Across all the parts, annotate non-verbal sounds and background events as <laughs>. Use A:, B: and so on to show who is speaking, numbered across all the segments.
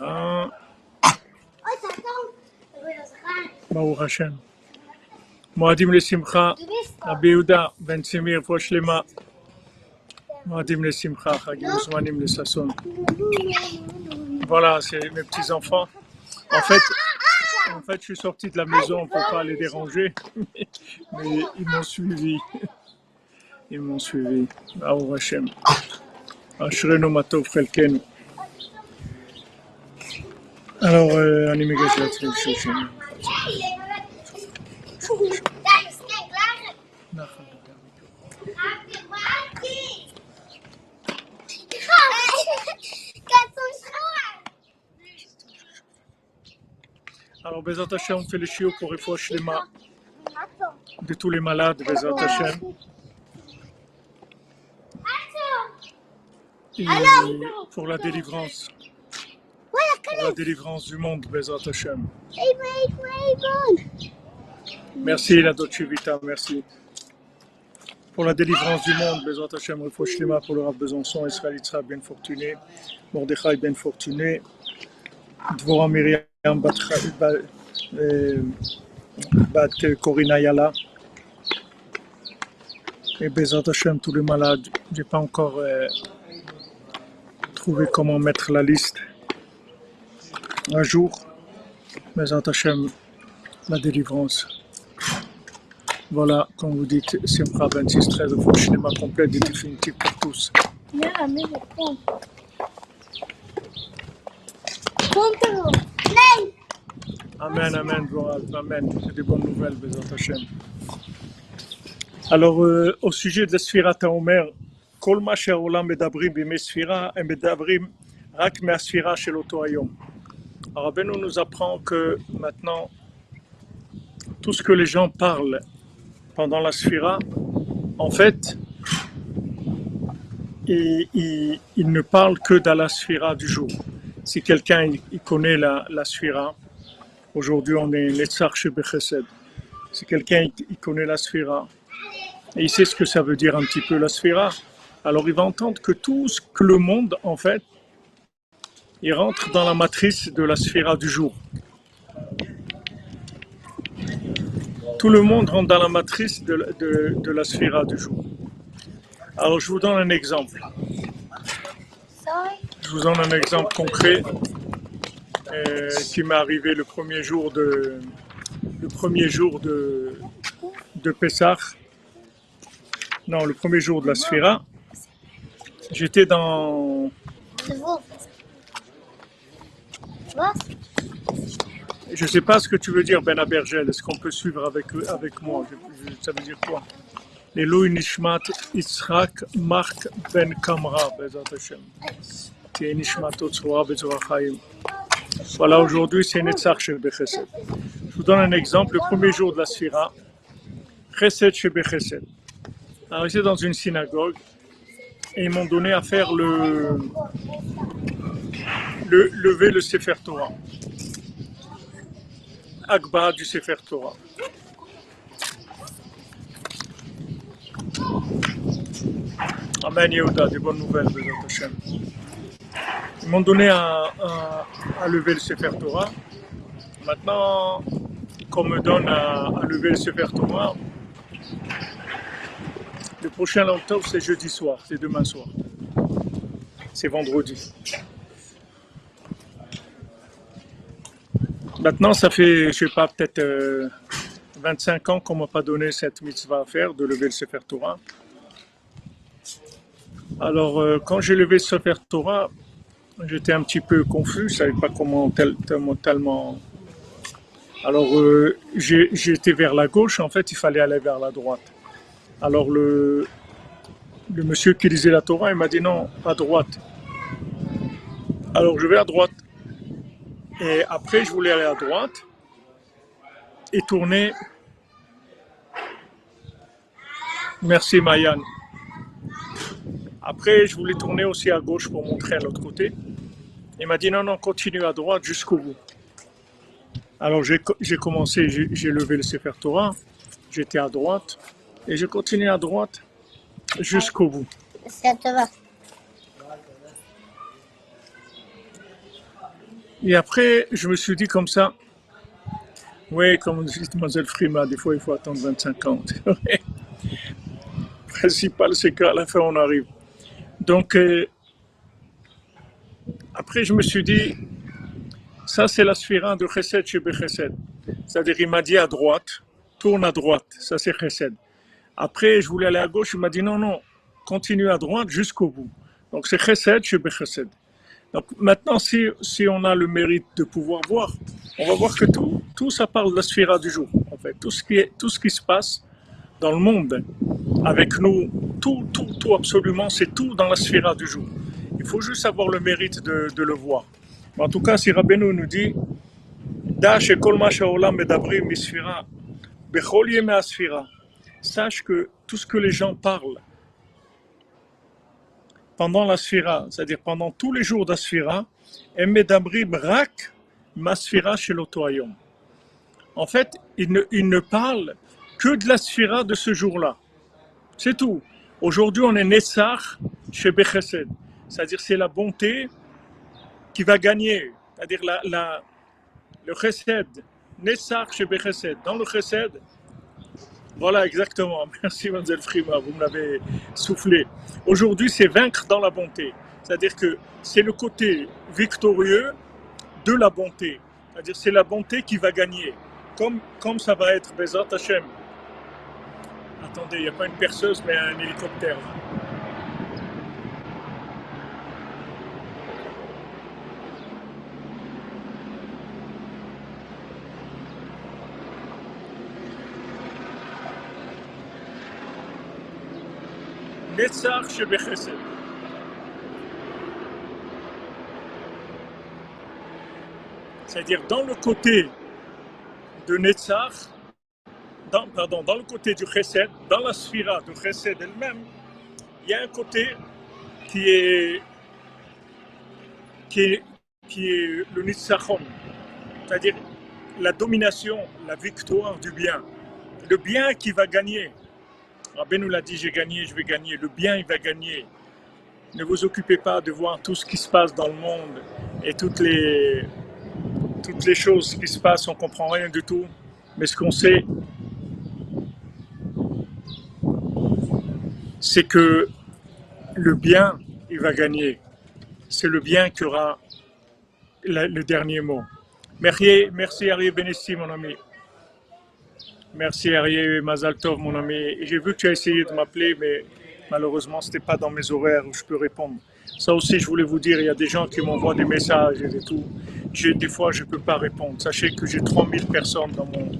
A: Ah, ברוך השם. מועדים לשמחה, רבי יהודה בן צימיר, רפואה שלמה. מועדים לשמחה, חגים מוזמנים לששון. Voilà, c'est mes petits enfants. En fait, en fait, je suis sorti de la maison pour pas les déranger, <laughs> mais ils m'ont suivi. Ils m'ont suivi. Baruch Hashem. אשרינו מה טוב חלקנו. Alors, euh, אני ניגש להתחיל שושן. נחל. Alors, Bezat Hashem, on fait le chiot pour Refoua Shlema de tous les malades, Bezat Hashem. Et pour la délivrance, pour la délivrance du monde, Bezat Hashem. Merci, la Vita, merci. Pour la délivrance du monde, Bezat Hashem, Refoua Shlema pour le Rav Besançon, Israël bien fortuné, Mordechai, bien fortuné, Dvorah Myriam, Bat, euh, Bat Corina Yala, et Bezat Hashem, tous les malades. J'ai pas encore euh, trouver comment mettre la liste un jour, mes Hachem, la délivrance. Voilà, comme vous dites, c'est Simra 26, 13, le cinéma complet et définitif pour tous. Amen, amen, Goral, amen. C'est des bonnes nouvelles, mes Hachem. Alors, euh, au sujet de la Sphirata Omer, כל מה שהעולם מדברים בימי ספירה, הם מדברים רק מהספירה של אותו היום. Rabbeinu nous apprend que maintenant, tout ce que les gens parlent pendant la sphira, en fait, ils, ils- ils ne parlent que dans la sphira du jour. Si quelqu'un il, il connaît la, la sphira, aujourd'hui on est Netzach Shebechesed. Si quelqu'un il, il connaît la sphira, et il sait ce que ça veut dire un petit peu la sphira, alors il va entendre que tout ce que le monde, en fait, il rentre dans la matrice de la sphira du jour. Tout le monde rentre dans la matrice de, la- sphira du jour. Alors je vous donne un exemple. Je vous donne un exemple concret euh, qui m'est arrivé le premier jour de le premier Pessah. Non, le premier jour de la Sphira. J'étais dans. Je sais pas ce que tu veux dire, Ben Abergel. Est-ce qu'on peut suivre avec, avec moi? Je, Ça veut dire quoi? Eloi Nishmat Yitzhak Mark Ben Kamra, Bezat Hashem. Voilà, aujourd'hui c'est Netzach chez Bechesed. Je vous donne un exemple, le premier jour de la Sphira, Chesed chez Bechesed. Alors, ici dans une synagogue, et ils m'ont donné à faire le, le lever le Sefer Torah. Akba du Sefer Torah. Amen Yehuda, des bonnes nouvelles, Bezat Hashem. Ils m'ont donné à, lever le Sefer Torah. Maintenant qu'on me donne à lever le Sefer Torah, le prochain octobre c'est jeudi soir, c'est demain soir. C'est vendredi. Maintenant, ça fait, je sais pas, peut-être euh, 25 ans qu'on m'a pas donné cette mitzvah à faire, de lever le Sefer Torah. Alors, euh, quand j'ai levé le Sefer Torah, j'étais un petit peu confus, je savais pas comment tel- tellement. Alors, euh, j'étais vers la gauche, en fait, il fallait aller vers la droite. Alors, le, monsieur qui lisait la Torah, il m'a dit non, à droite. Alors, je vais à droite. Et après, je voulais aller à droite et tourner. Merci, Mayan. Après, je voulais tourner aussi à gauche pour montrer à l'autre côté. Il m'a dit non, non, continue à droite jusqu'au bout. Alors, j'ai co- j'ai commencé, j'ai levé le Sefer Torah, j'étais à droite et je continue à droite jusqu'au bout. Et après, je me suis dit comme ça, oui, comme dit Mlle Frima, des fois il faut attendre 25 ans. <laughs> Le principal, c'est qu'à la fin, on arrive. Donc, euh, après, je me suis dit, ça, c'est l'aspirant de Chesed chez Bechesed. C'est-à-dire, il m'a dit à droite, tourne à droite, ça c'est Chesed. Après, je voulais aller à gauche. Il m'a dit, non, non, continue à droite jusqu'au bout. Donc, c'est Chesed chez Bechesed. Donc, maintenant, si, si on a le mérite de pouvoir voir, on va voir que tout, tout ça parle de la sphira du jour. En fait, tout ce qui, est, tout ce qui se passe dans le monde avec nous, tout, tout, tout absolument, c'est tout dans la sphira du jour. Il faut juste avoir le mérite de, de le voir. En tout cas, si Rabbeinu nous dit, Dash et kol ma sha'olam misfira, bechol yeme asfira. Sache que tout ce que les gens parlent pendant la sphira, c'est-à-dire pendant tous les jours d'asphira, em medabrim rak masfira chez l'autoyom. En fait, ils ne, parlent que de la sphira de ce jour-là. C'est tout. Aujourd'hui, on est Nessar chez Bechesed. C'est-à-dire, c'est la bonté qui va gagner. C'est-à-dire, la, le Chesed. Nessar chez Bechesed. Dans le Chesed, voilà, exactement. <laughs> Merci, Mademoiselle Frima, vous me l'avez soufflé. Aujourd'hui, c'est vaincre dans la bonté. C'est-à-dire que c'est le côté victorieux de la bonté. C'est-à-dire, c'est la bonté qui va gagner. Comme, comme ça va être Bezat Hashem. Attendez, il n'y a pas une perceuse, mais un hélicoptère. Netzach Shebechesed. C'est-à-dire dans le côté de Netzach, pardon, dans le côté du Chesed, dans la sphira de Chesed elle-même, il y a un côté qui est, qui est, qui est le Nitzachon, c'est-à-dire la domination, la victoire du bien. Le bien qui va gagner. Rabbi nous l'a dit, j'ai gagné, je vais gagner. Le bien, il va gagner. Ne vous occupez pas de voir tout ce qui se passe dans le monde et toutes les, toutes les choses qui se passent, on ne comprend rien du tout. Mais ce qu'on sait, c'est que le bien, il va gagner. C'est le bien qui aura le dernier mot. Merci, merci Arié Benessi, mon ami. Merci Arié Mazal Tov, mon ami. Et J'ai vu que tu as essayé de m'appeler, mais malheureusement, ce n'était pas dans mes horaires où je peux répondre. Ça aussi, je voulais vous dire, il y a des gens qui m'envoient des messages et tout. Des fois, je ne peux pas répondre. Sachez que j'ai 3000 personnes dans mon,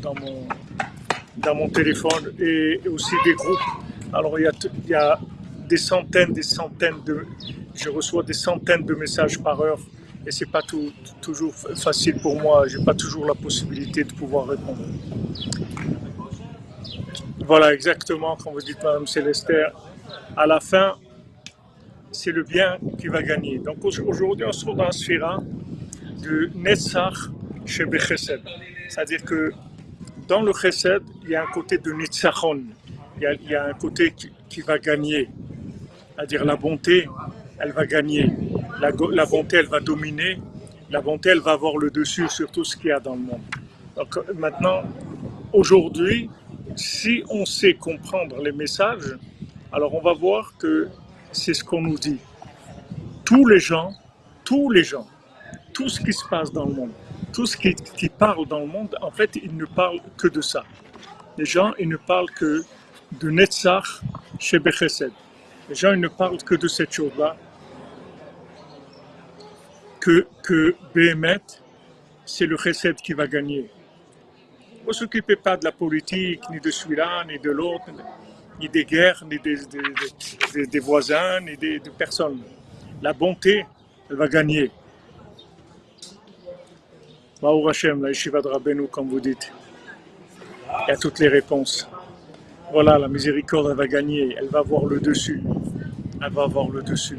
A: dans mon, dans mon téléphone et aussi des groupes. Alors il y a, il y a des centaines, des centaines de, je reçois des centaines de messages par heure et c'est pas toujours facile pour moi. J'ai pas toujours la possibilité de pouvoir répondre. Voilà exactement comme vous dites, Madame Célestère. À la fin, c'est le bien qui va gagner. Donc au- aujourd'hui, on se trouve dans la de Netzach chez Bechesed. C'est-à-dire que dans le chesed, il y a un côté de nitzachon. Il y a, il y a un côté qui, qui va gagner. C'est-à-dire la bonté, elle va gagner. La, la bonté, elle va dominer. La bonté, elle va avoir le dessus sur tout ce qu'il y a dans le monde. Donc euh, maintenant, aujourd'hui, si on sait comprendre les messages, alors on va voir que c'est ce qu'on nous dit. Tous les gens, tous les gens, tout ce qui se passe dans le monde, tout ce qui, qui parle dans le monde, en fait, ils ne parlent que de ça. Les gens, ils ne parlent que de Netzach chez Bechesed. Les gens, ils ne parlent que de cette chose-là, que, que Béhémet, c'est le Chesed qui va gagner. Ne vous occupez pas de la politique, ni de celui-là, ni de l'autre, ni des guerres, ni des, des, voisins, ni des, de personne. La bonté, elle va gagner. Baruch Hashem, la yeshiva de Rabbeinu, comme vous dites. Il y a toutes les réponses. Voilà, la miséricorde, elle va gagner. Elle va avoir le dessus. Elle va avoir le dessus.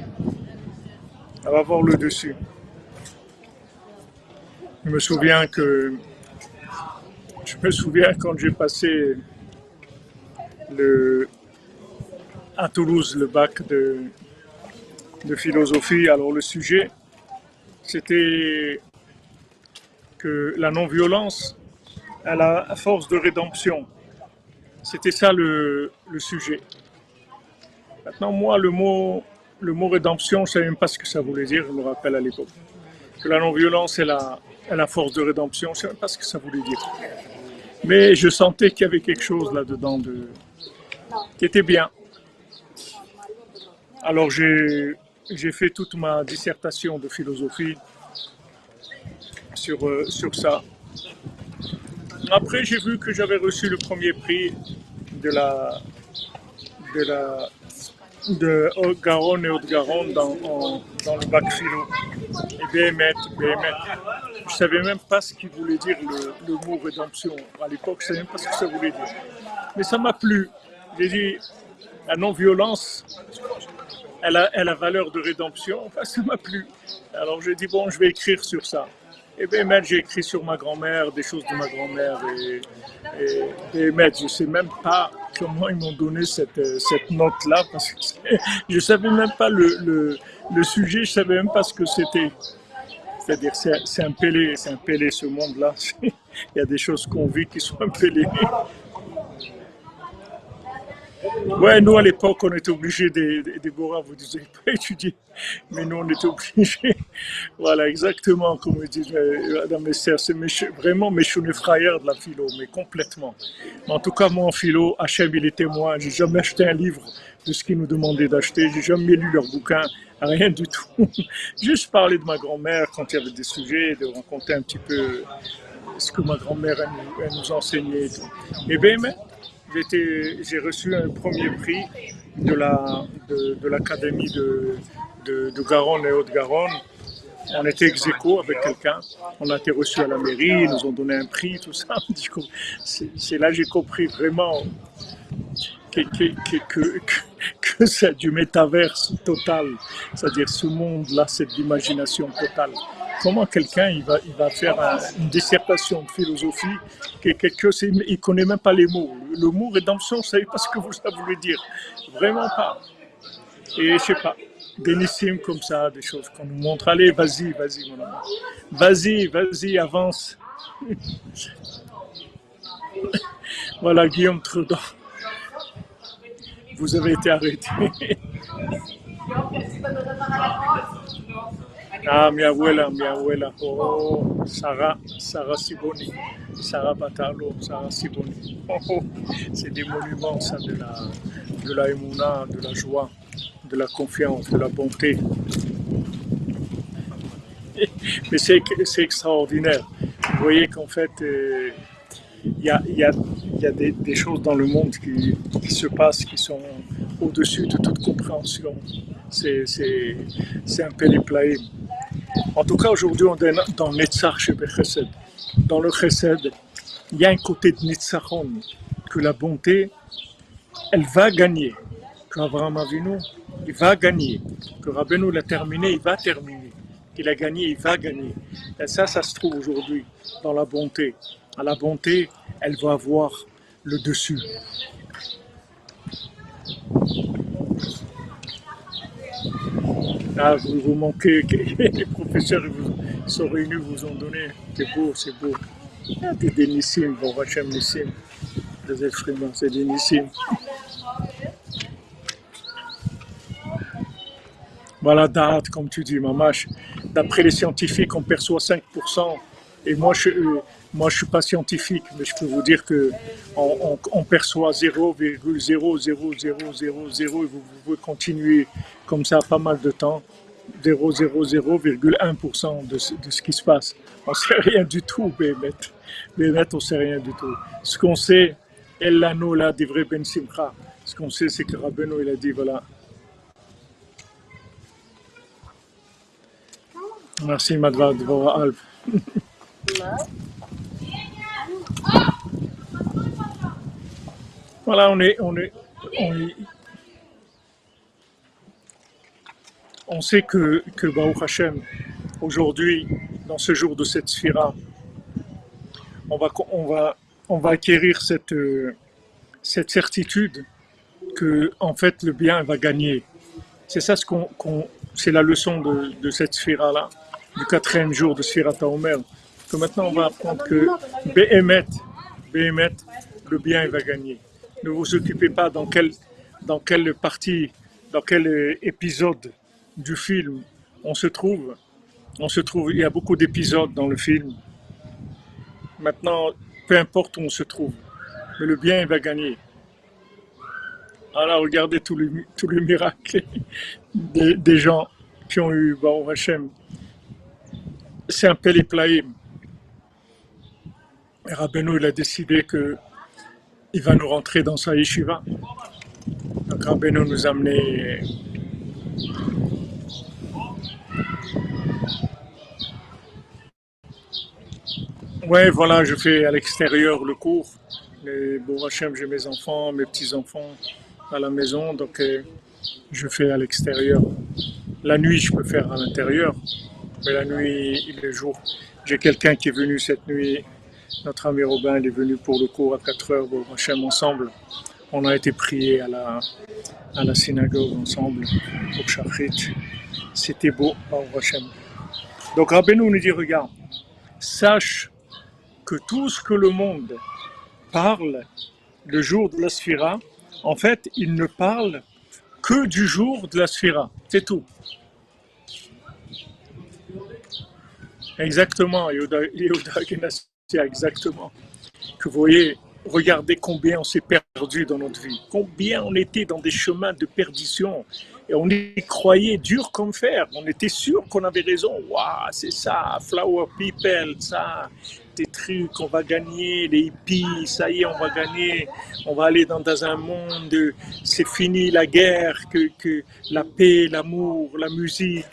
A: Elle va avoir le dessus. Je me souviens que. Je me souviens quand j'ai passé à Toulouse le bac de, de philosophie. Alors, le sujet, c'était que la non-violence, elle a force de rédemption. C'était ça le, le sujet. Maintenant, moi, le mot, le mot rédemption, je ne savais même pas ce que ça voulait dire, je me rappelle à l'époque. Que la non-violence est la, est la force de rédemption, je ne même pas ce que ça voulait dire. Mais je sentais qu'il y avait quelque chose là-dedans de, qui était bien. Alors j'ai fait toute ma dissertation de philosophie sur, euh, sur ça. Après, j'ai vu que j'avais reçu le premier prix de la de la de Haute-Garonne et Haute-Garonne dans, dans le bac philo. Et BMET, BMET. Je savais même pas ce qu'il voulait dire le, mot rédemption. À l'époque, je savais même pas ce que ça voulait dire. Mais ça m'a plu. J'ai dit, la non-violence, elle a, elle a valeur de rédemption. Enfin, ça m'a plu. Alors j'ai dit, bon, je vais écrire sur ça. Et bien, maître, j'ai écrit sur ma grand-mère, des choses de ma grand-mère. Et, et, je sais même pas comment ils m'ont donné cette, cette note-là, parce que <laughs> je savais même pas le, le, le sujet, je savais même pas ce que c'était. C'est-à-dire, c'est c'est un pélé, c'est un pélé ce monde-là. <laughs> Il y a des choses qu'on vit qui sont un pélé. Ouais, nous à l'époque, on était obligés, des, des, Déborah, vous disiez <laughs> pas étudier, mais nous on était obligés. <laughs> Voilà, exactement comme dit euh, Madame Esther, c'est mes- vraiment mes frères de la philo, mais complètement. En tout cas, moi en philo, Hachem, il est témoin, j'ai jamais acheté un livre de ce qu'ils nous demandaient d'acheter, j'ai jamais lu leurs bouquins, rien du tout. <laughs> Juste parler de ma grand-mère quand il y avait des sujets, de raconter un petit peu ce que ma grand-mère nous, nous enseignait. Et, et bien, j'ai reçu un premier prix de la de, de l'académie de, Garonne et Haute-Garonne. On était ex aequo avec quelqu'un, on a été reçu à la mairie, ils nous ont donné un prix, tout ça. <laughs> C'est là que j'ai compris vraiment que, c'est du métaverse total. C'est-à-dire ce monde-là, c'est de l'imagination totale. Comment quelqu'un il va, il va faire un- une dissertation de philosophie que il connaît même pas les mots. Le mot rédemption, ne savez pas ce que vous- ça voulait dire. Vraiment pas. Et je sais pas, des comme ça, des choses qu'on nous montre. Allez, vas-y, vas-y, mon ami. Vas-y, vas-y, avance. <laughs> Voilà, Guillaume Trudeau. Vous avez été arrêté. Ah, mi abuela, mi abuela. Oh, Sarah, Sarah Siboni. Sarah Batalo, Sarah Siboni. Oh, c'est des monuments, ça, de la, de la émouna, de la joie, de la confiance, de la bonté. Mais c'est extraordinaire. Vous voyez qu'en fait, euh, il y a, y a- il y a des, choses dans le monde qui, se passent qui sont au-dessus de toute compréhension. C'est un périplaïm. En tout cas, aujourd'hui, on est dans Netzach chez Chesed. Dans le Chesed, il y a un côté de Netzachon, que la bonté, elle va gagner. Que Abraham Avinu, il va gagner. Que Rabbeinu l'a terminé, il va terminer. Il a gagné, il va gagner. Et ça, ça se trouve aujourd'hui dans la bonté. À la bonté, elle va avoir le dessus. Ah, vous, vous manquez, les <laughs> professeurs vous, sont réunis, vous ont donné. C'est beau, c'est beau. Ah, des Nissim, bon, Hachem Nissim, des Ephraim, c'est des Nissim. Voilà, date, comme tu dis, Mamash. D'après les scientifiques, on perçoit 5%. Et moi, je ne moi, je suis pas scientifique, mais je peux vous dire que on, on- perçoit 0,00000 et vous, pouvez continuer comme ça pas mal de temps. 0,00,1% de, ce- qui se passe. On sait <laughs> rien du tout, Bémet. Bémet, on sait rien du tout. Ce qu'on sait, El Lano, là, vrai Ben Simcha. Ce qu'on sait, c'est que Rabbeinu, il a dit, voilà, Merci Madva Dvora Alp. Voilà, on est, on est, on on sait que, que Baruch Hashem, aujourd'hui, dans ce jour de cette sphira, on va, on va, on va acquérir cette, euh, cette certitude que, en fait, le bien va gagner. C'est ça ce qu'on, c'est la leçon de, de cette sphira-là. du quatrième jour de Sfirat Omer, que maintenant on va apprendre que Behemet, Behemet, le bien il va gagner. Ne vous occupez pas dans quelle, dans quelle partie, dans quel euh, épisode du film on se trouve. On se trouve, il y a beaucoup d'épisodes dans le film. Maintenant, peu importe où on se trouve, mais le bien il va gagner. Alors regardez tous les, tous les miracles des, gens qui ont eu Baruch Hashem. C'est un péliplaïm. Et il a décidé que il va nous rentrer dans sa yeshiva. Donc Rabbeinu nous a amené Ouais, voilà, je fais à l'extérieur le cours. Mais bon, Hachem, j'ai mes enfants, mes petits-enfants à la maison, donc euh, je fais à l'extérieur. La nuit, je peux faire à l'intérieur, mais la nuit, il est jour. J'ai quelqu'un qui est venu cette nuit, notre ami Robin, il est venu pour le cours à 4 heures, bon, Hachem, ensemble. On a été priés à la, synagogue ensemble, au Shachrit. C'était beau, Baruch Hachem. Donc Rabbeinu nous dit, regarde, sache que tout ce que le monde parle le jour de la Sphira, en fait, il ne parle que du jour de la Sphira. C'est tout. Exactement, Yehuda Genassia, exactement. Que vous voyez, regardez combien on s'est perdu dans notre vie, combien on était dans des chemins de perdition et on y croyait dur comme fer. On était sûr qu'on avait raison. Waouh, c'est ça, Flower People, ça, des trucs, on va gagner, les hippies, ça y est, on va gagner, on va aller dans, un monde, c'est fini la guerre, que, que la paix, l'amour, la musique,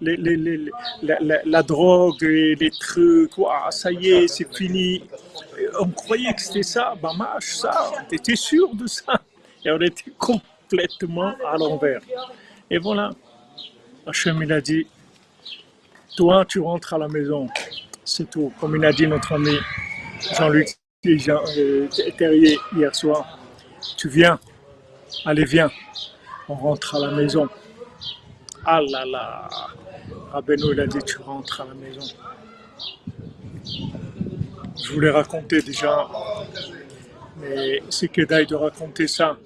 A: les, les, les, la, la, la, drogue, et les trucs, waouh, ça y est, c'est fini. On croyait que c'était ça, Bamash, ça, on était sûr de ça. Et on était complètement à l'envers. Et voilà, Hachem, il a dit, toi, tu rentres à la maison. C'est tout. Comme il a dit notre ami Jean-Luc Jean, euh, Terrier hier soir, tu viens, allez, viens, on rentre à la maison. Ah là là, Rabbeinu, il a dit, tu rentres à la maison. Je voulais raconter déjà, mais c'est que d'aille de raconter ça.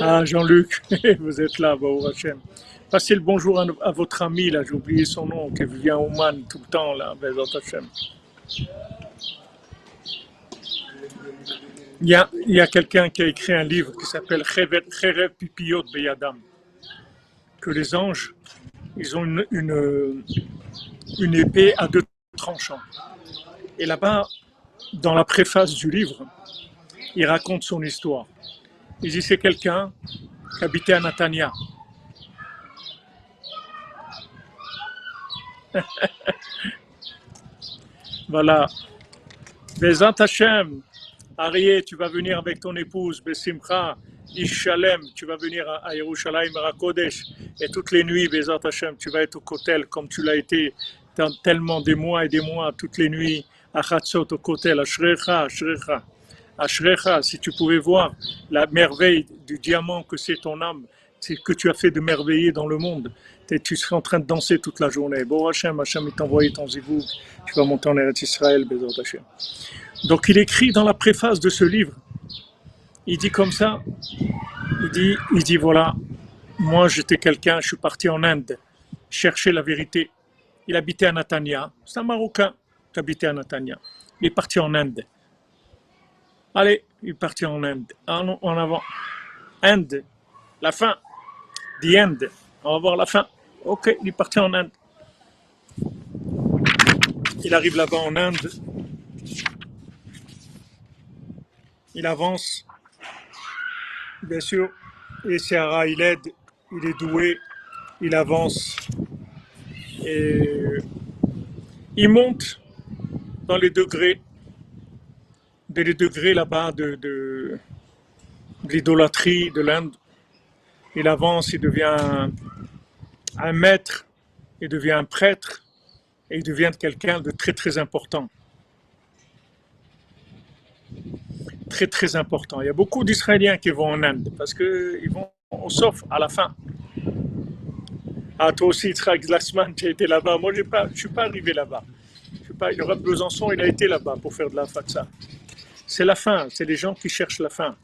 A: Ah, Jean-Luc, <laughs> vous êtes là, Baou Hachem. Passez le bonjour à, votre ami, là, j'ai oublié son nom, qui vient au Man tout le temps, là, Bezat Hachem. Il y a, il y a quelqu'un qui a écrit un livre qui s'appelle Cherev Pipiot Beyadam, que les anges, ils ont une, une épée à deux tranchants. Et là-bas, dans la préface du livre, il raconte son histoire. C'est quelqu'un qui habitait à Natania. <laughs> voilà. Bezant Hashem, Arié, tu vas venir avec ton épouse, Besimcha, Ishalem, tu vas venir à Yerushalayim, à Kodesh, et toutes les nuits, Bezant Hashem, tu vas être au Kotel comme tu l'as été tellement des mois et des mois, toutes les nuits, à Chatzot, au Kotel, à Shrecha, à Shrecha. Ashrecha, si tu pouvais voir la merveille du diamant que c'est ton âme, c'est que tu as fait de merveiller dans le monde. Tu serais en train de danser toute la journée. Bon Hachem, Hachem, il t'a envoyé ton zivou, tu vas monter en Eretz Israël, Bézor Hachem. Donc il écrit dans la préface de ce livre, il dit comme ça, il dit, il dit voilà, moi j'étais quelqu'un, je suis parti en Inde, chercher la vérité. Il habitait à Natania, c'est un Marocain qui habitait à Natania. Il est parti en Inde. Allez, il est parti en Inde. En, en avant. Inde. La fin. The end. On va voir la fin. Ok, il est en Inde. Il arrive là-bas en Inde. Il avance. Bien sûr. Et Sarah, il aide. Il est doué. Il avance. Et il monte dans les degrés des degrés là-bas de, de, de l'idolâtrie de l'Inde. Il avance, il devient un, maître, il devient un prêtre, et il devient quelqu'un de très très important. Très très important. Il y a beaucoup d'Israéliens qui vont en Inde parce qu'ils vont au sauf à la fin. Ah, toi aussi, Yitzhak Glassman, tu as été là-bas. Moi, je ne suis pas arrivé là-bas. Il y aura Besançon, il a été là-bas pour faire de la fatsa. C'est la fin, c'est les gens qui cherchent la fin.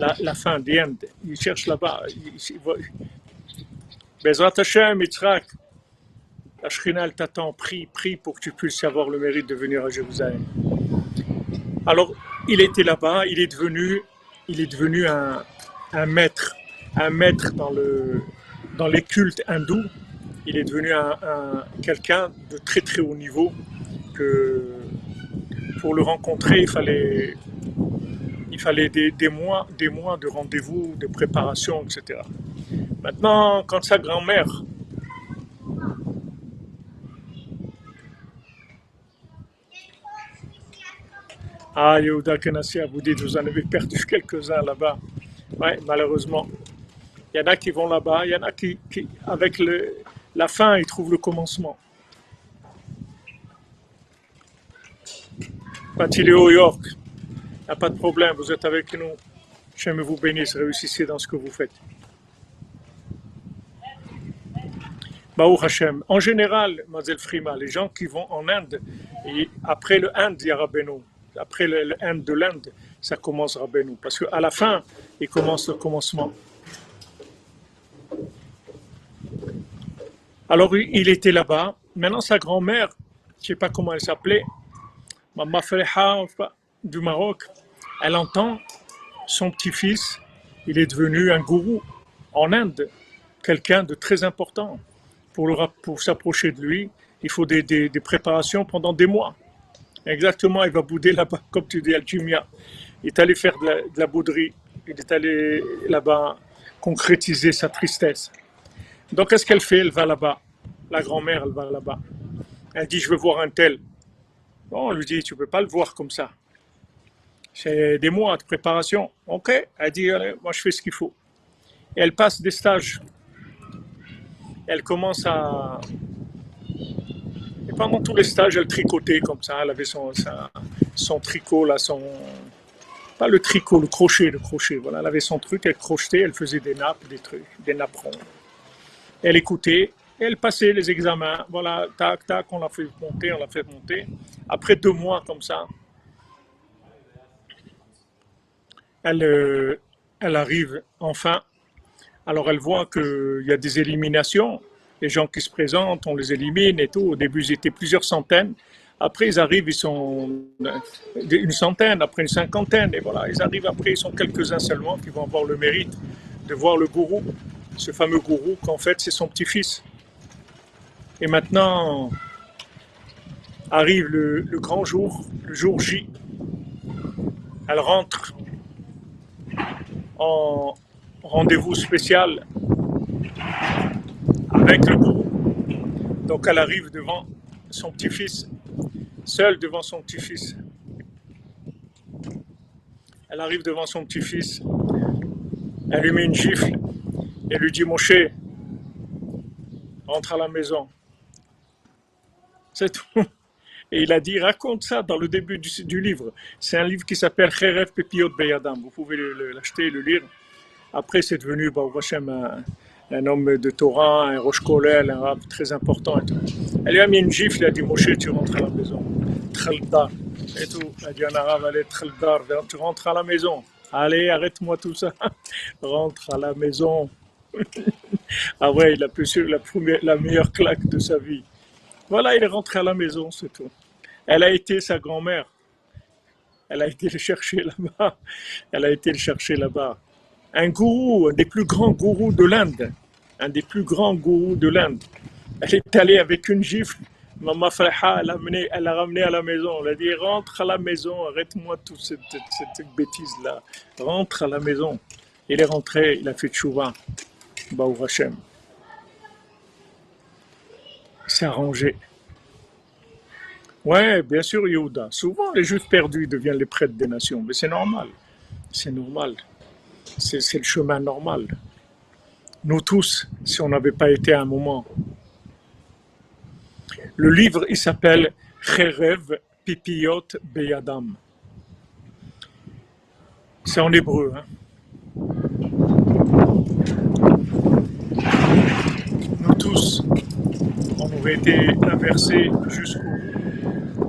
A: La, fin, the end. Ils cherchent là-bas. Bezrat Hashem, Yitzhak, la Shrina, elle t'attend. Prie, prie pour que tu puisses avoir le mérite de venir à Jérusalem. Alors, il était là-bas, il est devenu, il est devenu un, un maître, un maître dans, le, dans les cultes hindous. Il est devenu un, un- quelqu'un de très très haut niveau que pour le rencontrer, il fallait, il fallait des, des mois, des mois de rendez-vous, de préparation, etc. Maintenant, quand sa grand-mère, ah Yehuda Kenassia, vous dites, vous en avez perdu quelques-uns là-bas. Ouais, malheureusement. Il y en a qui vont là-bas, il y en a qui, qui, avec le, la fin, ils trouvent le commencement. Au York, il n'y pas de problème, vous êtes avec nous. J'aime vous bénisse, réussissez dans ce que vous faites. Baruch Hashem. En général, Mademoiselle Frima, les gens qui vont en Inde, après le Inde, il y a Rabbeinu. Après le, Inde de l'Inde, ça commence Rabbeinu. Parce qu'à la fin, il commence le commencement. Alors, il était là-bas. Maintenant, sa grand-mère, je ne sais pas comment elle s'appelait, Maman enfin, du Maroc, elle entend son petit-fils, il est devenu un gourou en Inde, quelqu'un de très important. Pour, s'approcher de lui, il faut des préparations pendant des mois. Exactement, il va bouder là-bas, comme tu dis, Alchimia. Il est allé faire de la, de la bouderie, il est allé là-bas concrétiser sa tristesse. Donc, qu'est-ce qu'elle fait? Elle va là-bas. La grand-mère, elle va là-bas. Elle dit, je veux voir un tel. Bon, on lui dit, tu peux pas le voir comme ça. C'est des mois de préparation. Ok, elle dit, moi je fais ce qu'il faut. Elle passe des stages. Elle commence à... Et pendant tous les stages, elle tricotait comme ça. Elle avait son, son tricot, là, son... Pas le tricot, le crochet, le crochet. Voilà, elle avait son truc, elle crochetait, elle faisait des nappes, des trucs, des napperons. Elle écoutait, elle passait les examens. Voilà, tac, tac, on l'a fait monter, on l'a fait monter. Après deux mois comme ça, elle, euh, elle arrive enfin. Alors elle voit qu'il y a des éliminations. Les gens qui se présentent, on les élimine et tout. Au début, ils étaient plusieurs centaines. Après, ils arrivent, ils sont une centaine, après une cinquantaine. Et voilà, ils arrivent après, ils sont quelques-uns seulement qui vont avoir le mérite de voir le gourou, ce fameux gourou qu'en fait, c'est son petit-fils. Et maintenant, arrive le, grand jour, le jour J. Elle rentre en rendez-vous spécial avec le gourou. Donc elle arrive devant son petit-fils, seule devant son petit-fils. Elle arrive devant son petit-fils, elle lui met une gifle et lui dit Moshe, rentre à la maison. C'est tout. Et il a dit, raconte ça dans le début du, livre. C'est un livre qui s'appelle Kheref Pepiot Beyadam. Vous pouvez l'acheter et le lire. Après, c'est devenu, Baruch Hashem, un, un homme de Torah, un Kolel, un arabe très important. Elle lui a mis une gifle, elle a dit, Moshe, tu rentres à la maison. Traldar. Et tout. Elle a dit en arabe, allez, Traldar, tu rentres à la maison. Allez, arrête-moi tout ça. <laughs> Rentre à la maison. <laughs> Ah ouais, il a pu la, la meilleure claque de sa vie. Voilà, il est rentré à la maison, c'est tout. Elle a été sa grand-mère. Elle a été le chercher là-bas. Elle a été le chercher là-bas. Un gourou, un des plus grands gourous de l'Inde. Un des plus grands gourous de l'Inde. Elle est allée avec une gifle. Maman Falaha, elle l'a amené- elle ramené à la maison. Elle a dit Rentre à la maison, arrête-moi toute cette, cette bêtise-là. Rentre à la maison. Il est rentré, il a fait tchouva. Baou Hashem. Arrangé. Ouais, bien sûr, Yehuda. Souvent, les juifs perdus deviennent les prêtres des nations, mais c'est normal. C'est normal. C'est le chemin normal. Nous tous, si on n'avait pas été à un moment. Le livre, il s'appelle Cherev Pipiot Beyadam. C'est en hébreu. hein. Avait été inversé jusqu'au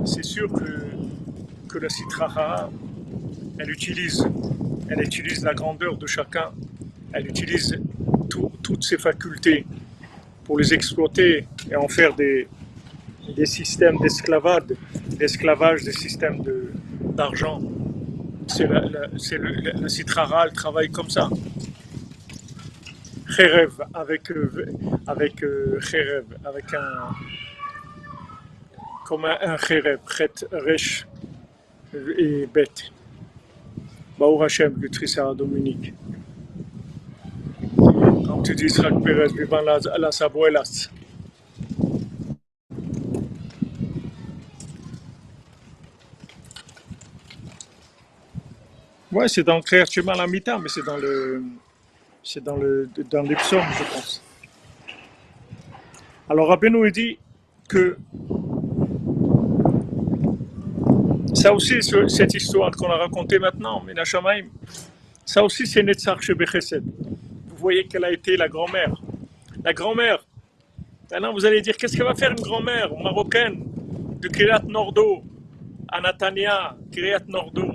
A: c'est sûr que, que la citrara, elle utilise, elle utilise la grandeur de chacun, elle utilise toutes ses facultés pour les exploiter et en faire des, des systèmes d'esclavage, d'esclavage des systèmes d'argent. C'est la, la, la, citrara, elle travaille comme ça. Kherev, avec, avec Kherev, avec un, comme un khérev, chet, resh et bête. Baou Hashem, le Trissara Dominique. Comme tu dis, Israq Pérez, vivant las, las. Ouais, c'est dans Créer Shema la Mita, mais c'est dans le, c'est dans le, dans les je pense. Alors, Rabbeinu dit que Ça aussi, cette histoire qu'on a racontée maintenant, Menachamaim, ça aussi c'est Netzach Shebechesed. Vous voyez quelle a été la grand-mère. La grand-mère. Maintenant, vous allez dire, qu'est-ce qu'elle va faire une grand-mère marocaine de Kiryat Nordo à Natania, Kiryat Nordo?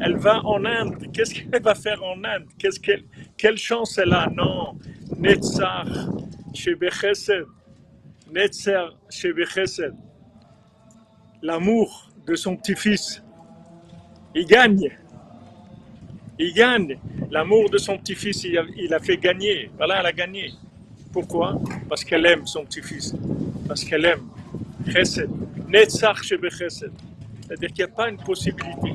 A: Elle va en Inde. Qu'est-ce qu'elle va faire en Inde? Qu'est-ce qu'elle, Quelle chance elle a Non. Netzach Shebechesed. Netzach Shebechesed. L'amour de son petit-fils. Il gagne. Il gagne. L'amour de son petit-fils, il, a fait gagner. Voilà, elle a gagné. Pourquoi? Parce qu'elle aime son petit-fils. Parce qu'elle aime. Chesed. Netzach chesed. C'est-à-dire qu'il n'y a pas une possibilité.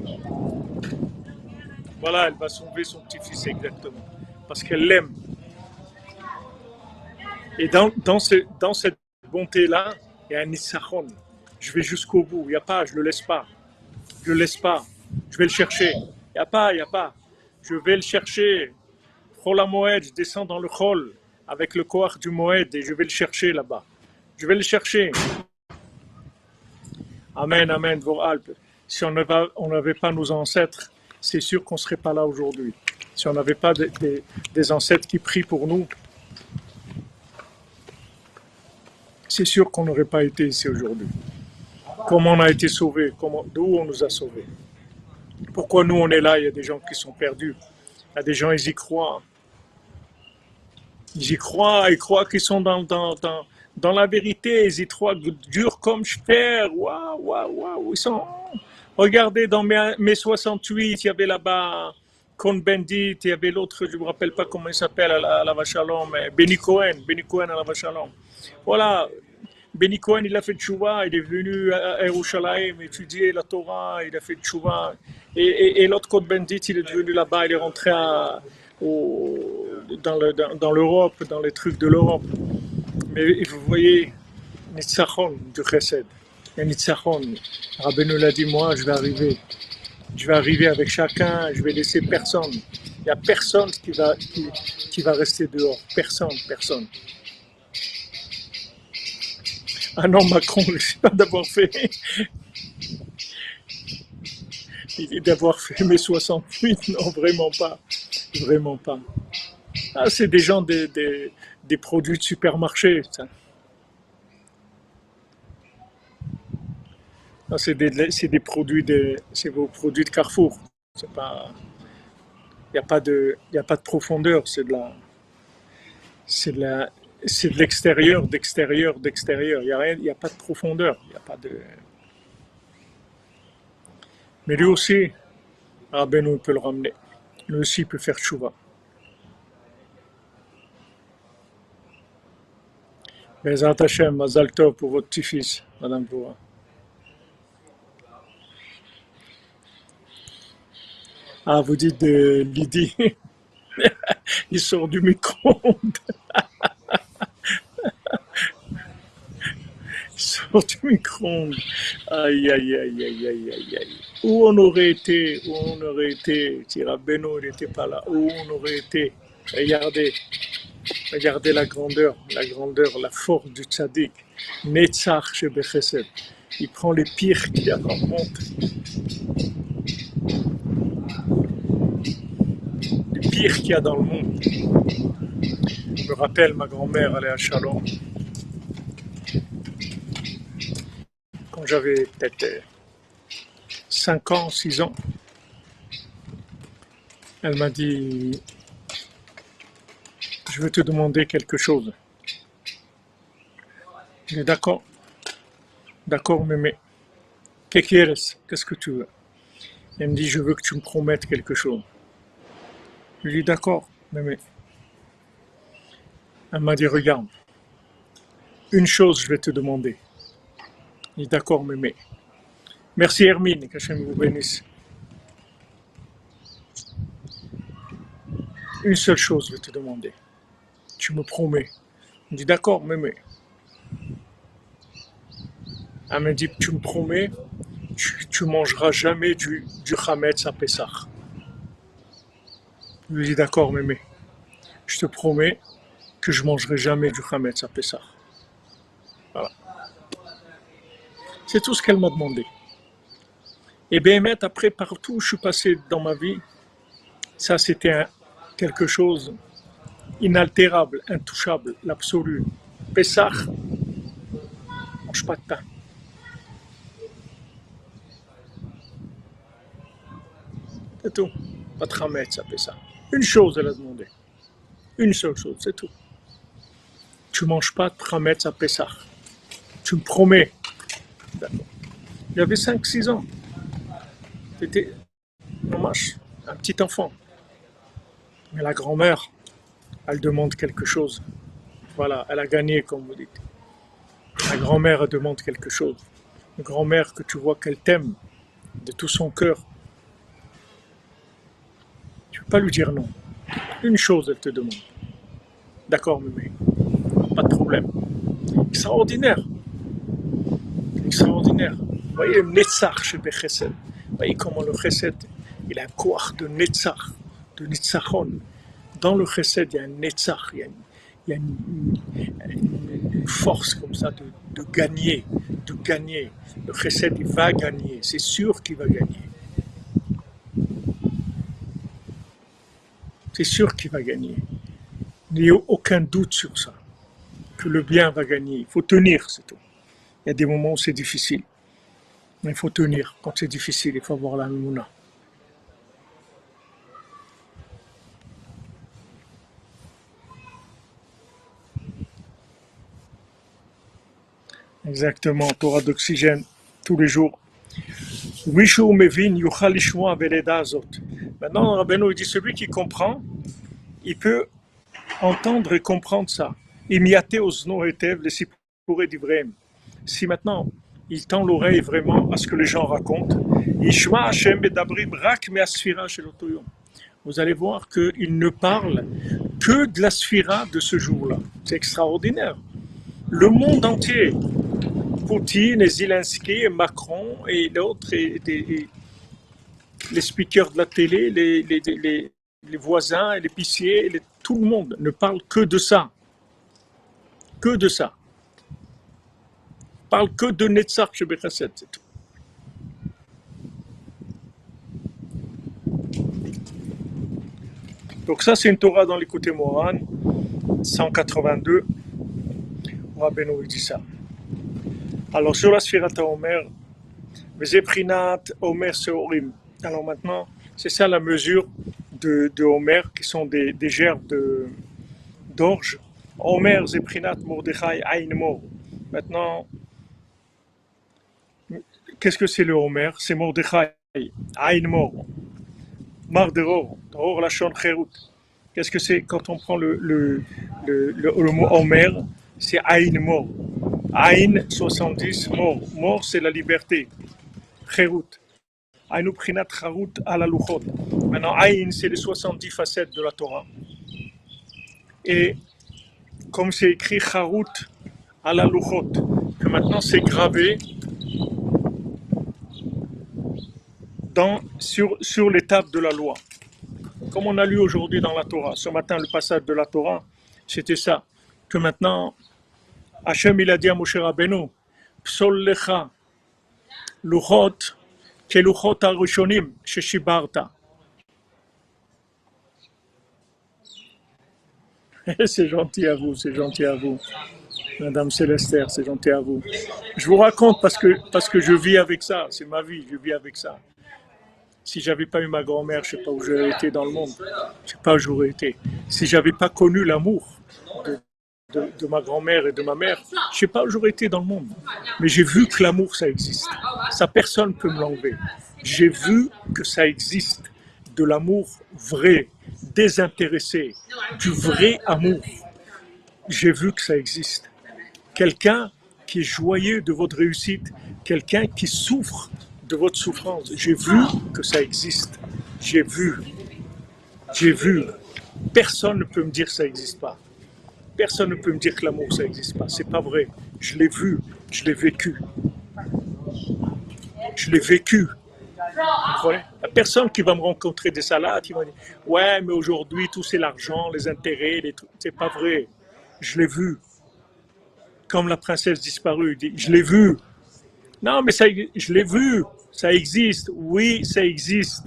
A: Voilà, elle va sauver son petit-fils exactement. Parce qu'elle l'aime. Et dans, dans, dans cette bonté-là, il y a un Nissachon je vais jusqu'au bout. Il n'y a pas, je ne le laisse pas. Je ne le laisse pas. Je vais le chercher. Il n'y a pas, il n'y a pas. Je vais le chercher. Chola Moed, je descends dans le Chol avec le corps du Moed et je vais le chercher là-bas. Je vais le chercher. Amen, Amen, vos Alpes. Si on n'avait pas nos ancêtres, c'est sûr qu'on ne serait pas là aujourd'hui. Si on n'avait pas des ancêtres qui prient pour nous, c'est sûr qu'on n'aurait pas été ici aujourd'hui comment on a été sauvé, d'où on nous a sauvés. Pourquoi nous on est là, il y a des gens qui sont perdus. Il y a des gens, ils y croient. Ils y croient, ils croient qu'ils sont dans, dans, dans, la vérité, ils y croient dur comme fer. Waouh, waouh, waouh, ils sont... Regardez, dans mai, 68, il y avait là-bas Con Bendit, il y avait l'autre, je ne me rappelle pas comment il s'appelle à la, Vachalom, Benny Cohen, Benny Cohen à la Vachalom. Voilà, Benny Cohen, il a fait tchouva, il est venu à Yerushalayim étudier la Torah, il a fait tchouva. Et, et, l'autre Code Bendit, il est devenu là-bas, il est rentré dans l'Europe, dans, dans, les trucs de l'Europe. Mais vous voyez, Nitzachon du Chesed. Et Nitzachon, Rabbeinu l'a dit, moi, je vais arriver. Je vais arriver avec chacun, je vais laisser personne. Il n'y a personne qui va, rester dehors. Personne, personne. Ah non, Macron, je ne sais pas d'avoir fait. D'avoir fait mes 68, non, vraiment pas. Vraiment pas. Ah, c'est des gens des, des, produits de supermarché, ça. C'est des, produits de, c'est vos produits de Carrefour. C'est pas, il n'y a pas de, il a pas de profondeur. C'est de la, c'est de la, c'est de l'extérieur, d'extérieur, d'extérieur. Il n'y a, rien, il y a pas de profondeur. Il a pas de... Mais lui aussi, Rabbeinu peut le ramener. Lui aussi peut faire chouva. Mais Hashem, Mazal Tov pour votre petit-fils, Madame Boura. Ah, vous dites de Lydie. <laughs> Il sort du micro-ondes. <laughs> Sort du micro Aïe, aïe, aïe, aïe, aïe, aïe, aïe. Où on aurait été, où on aurait été, si Beno n'était pas là, où on aurait été. Regardez, regardez la grandeur, la grandeur, la force du tzaddik. Netzach chez Bechesed. Il prend les pires qu'il y a dans le qu'il y a dans le monde. Je me rappelle, ma grand-mère allait à Shalom quand j'avais peut-être 5 ans, 6 ans. Elle m'a dit, je veux te demander quelque chose. J'ai d'accord, d'accord, mémé. Qu'est-ce que tu veux Elle me dit, je veux que tu me promettes quelque chose. Je lui dis, d'accord, mémé. Elle m'a dit, regarde, une chose je vais te demander. Je dis, d'accord, mémé. Merci Hermine, que Hachem vous bénisse. Une seule chose je vais te demander. Tu me promets. Je dis, d'accord, mémé. Elle me dit, tu me promets, tu, tu mangeras jamais du, du Hametz à Pessah. Je lui dis, d'accord, mémé. Je te promets que je mangerai jamais du Hametz à Pessah. Voilà. C'est tout ce qu'elle m'a demandé. Et bien, après, partout où je suis passé dans ma vie, ça c'était quelque chose inaltérable, intouchable, l'absolu. Pessah, mange pas de pain. C'est tout. Pas de ça fait ça. Une chose, elle a demandé. Une seule chose, c'est tout. Tu manges pas de ramettre, ça Pessah. Tu me promets. Il avait 5-6 ans. C'était un petit enfant. Mais la grand-mère, elle demande quelque chose. Voilà, elle a gagné, comme vous dites. La grand-mère demande quelque chose. Une grand-mère que tu vois qu'elle t'aime de tout son cœur. Tu ne peux pas lui dire non. Une chose, elle te demande. D'accord, mais pas de problème. Extraordinaire. Extraordinaire. Vous voyez, Netzach chez Bechesed. Vous voyez comment le chesed, il a un koach de netzach, de netzachon. Dans le chesed, il y a un netzach, il y a une, force comme ça de, de, gagner, de gagner. Le chesed, il va gagner, c'est sûr qu'il va gagner. C'est sûr qu'il va gagner. Il aucun doute sur ça, que le bien va gagner. Il faut tenir, c'est tout. Il y a des moments où c'est difficile. Mais il faut tenir. Quand c'est difficile, il faut avoir la mouna. Exactement, Torah d'oxygène tous les jours. Maintenant, Rabbeinu dit celui qui comprend, il peut entendre et comprendre ça. Si maintenant il tend l'oreille vraiment à ce que les gens racontent. Vous allez voir qu'il ne parle que de la sphira de ce jour-là. C'est extraordinaire. Le monde entier, Poutine Zelensky Macron et d'autres, et, les speakers de la télé, les, les, les, voisins, les l'épicier, tout le monde ne parle que de ça. Que de ça parle que de Netzach chez Bechasset, c'est tout. Donc ça, c'est une Torah dans l'écouté Moran, 182. Rabbeinu dit ça. Alors sur la Sphirata Omer, Vezeprinat Omer Seorim. Alors maintenant, c'est ça la mesure de, de Homer, qui sont des, des gerbes d'orge. Omer, Zeprinat, Mordechai, Ain Mor. Maintenant, Qu'est-ce que c'est le Homer C'est Mordechai, Aïn Mor, Marderor, Or Lachon Cherut. Qu'est-ce que c'est quand on prend le, le, le, le, mot Homer C'est Aïn Mor. Aïn 70, mort. Mort, c'est la liberté. Cherut. Aïn Prinat Charut à la. Maintenant, Aïn, c'est les 70 facettes de la Torah. Et comme c'est écrit Charut à la que maintenant c'est gravé sur, sur l'étape de la loi. Comme on a lu aujourd'hui dans la Torah, ce matin, le passage de la Torah, c'était ça. Que maintenant, Hachem, il a dit à Moshe Rabbeinu, Psol lecha, luchot, ke luchot sheshibarta. c'est gentil à vous, c'est gentil à vous. Madame Célestère, c'est gentil à vous. Je vous raconte parce que, parce que je vis avec ça, c'est ma vie, je vis avec ça. Si j'avais pas eu ma grand-mère, je sais pas où j'aurais été dans le monde. Je sais pas où j'aurais été. Si j'avais pas connu l'amour de- ma grand-mère et de ma mère, je sais pas j'aurais été dans le monde. Mais j'ai vu que l'amour, ça existe. Ça, personne peut me l'enlever. J'ai vu que ça existe. De l'amour vrai, désintéressé, du vrai amour. J'ai vu que ça existe. Quelqu'un qui est joyeux de votre réussite, quelqu'un qui souffre de votre souffrance. J'ai vu que ça existe. J'ai vu. J'ai vu. Personne ne peut me dire que ça n'existe pas. Personne ne peut me dire que l'amour, ça n'existe pas. C'est pas vrai. Je l'ai vu. Je l'ai vécu. Je l'ai vécu. Vous comprenez? Il n'y a personne qui va me rencontrer des salades, qui va dire Ouais, mais aujourd'hui, tout c'est l'argent, les intérêts, les trucs. C'est pas vrai. Je l'ai vu. Comme la princesse disparue, Je l'ai vu. Non, mais ça, je l'ai vu. Ça existe. Oui, ça existe.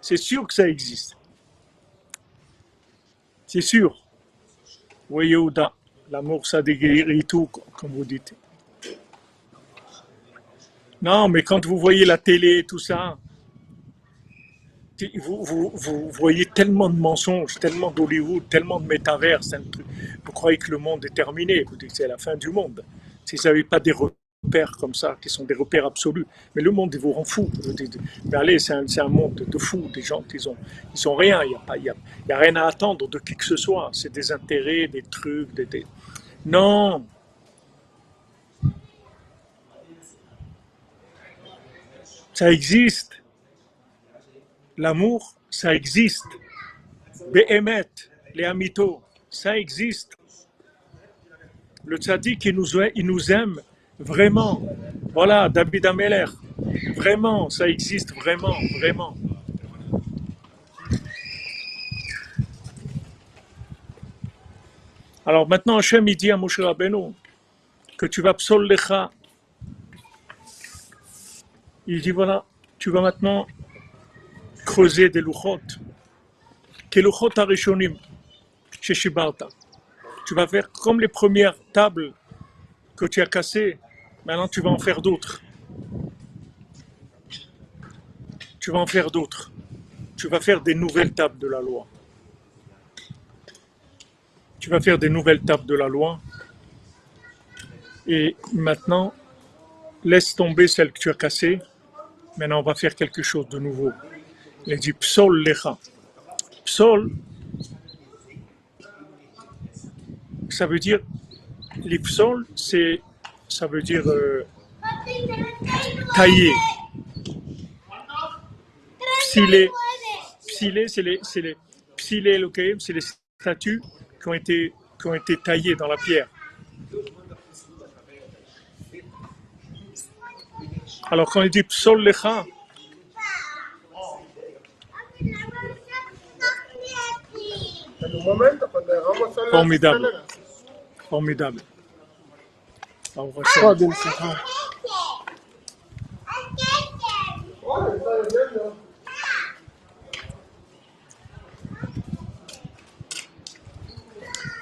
A: C'est sûr que ça existe. C'est sûr. Oui, Yehuda, l'amour, ça déguérit tout, comme vous dites. Non, mais quand vous voyez la télé, tout ça, vous, voyez tellement de mensonges, tellement d'Hollywood, tellement de truc. Vous croyez que le monde est terminé, vous dites c'est la fin du monde. Si vous n'avez pas des repères comme ça, qui sont des repères absolus, mais le monde, il vous rend fou. Mais allez, c'est un, un monde de fous, des gens qui ont, ils ont rien, il n'y a, a, a rien à attendre de qui que ce soit. C'est des intérêts, des trucs, des... Non, ça existe. L'amour, ça existe. Behemet, les amitos, ça existe. Le tzaddik, il il nous aime vraiment. Voilà, David Ameller. Vraiment, ça existe vraiment, vraiment. Alors maintenant, Hachem, il dit à Moshe Rabbeinu que tu vas psol lecha. Il dit voilà, tu vas maintenant creuser des luchot. Que luchot arishonim. Tu vas faire comme les premières tables que tu as cassées. Maintenant, tu vas en faire d'autres. Tu vas en faire d'autres. Tu vas faire des nouvelles tables de la loi. Tu vas faire des nouvelles tables de la loi. Et maintenant, laisse tomber celles que tu as cassées. Maintenant, on va faire quelque chose de nouveau. Il dit Psol lecha. Psol, ça veut dire, les psol, c'est, ça veut dire euh, tailler. Psilé, psilé, c'est les, c'est les, psilé Elohim, c'est les statues qui ont été, qui ont été taillées dans la pierre. Alors quand il dit psol lecha, Formidable. formidable.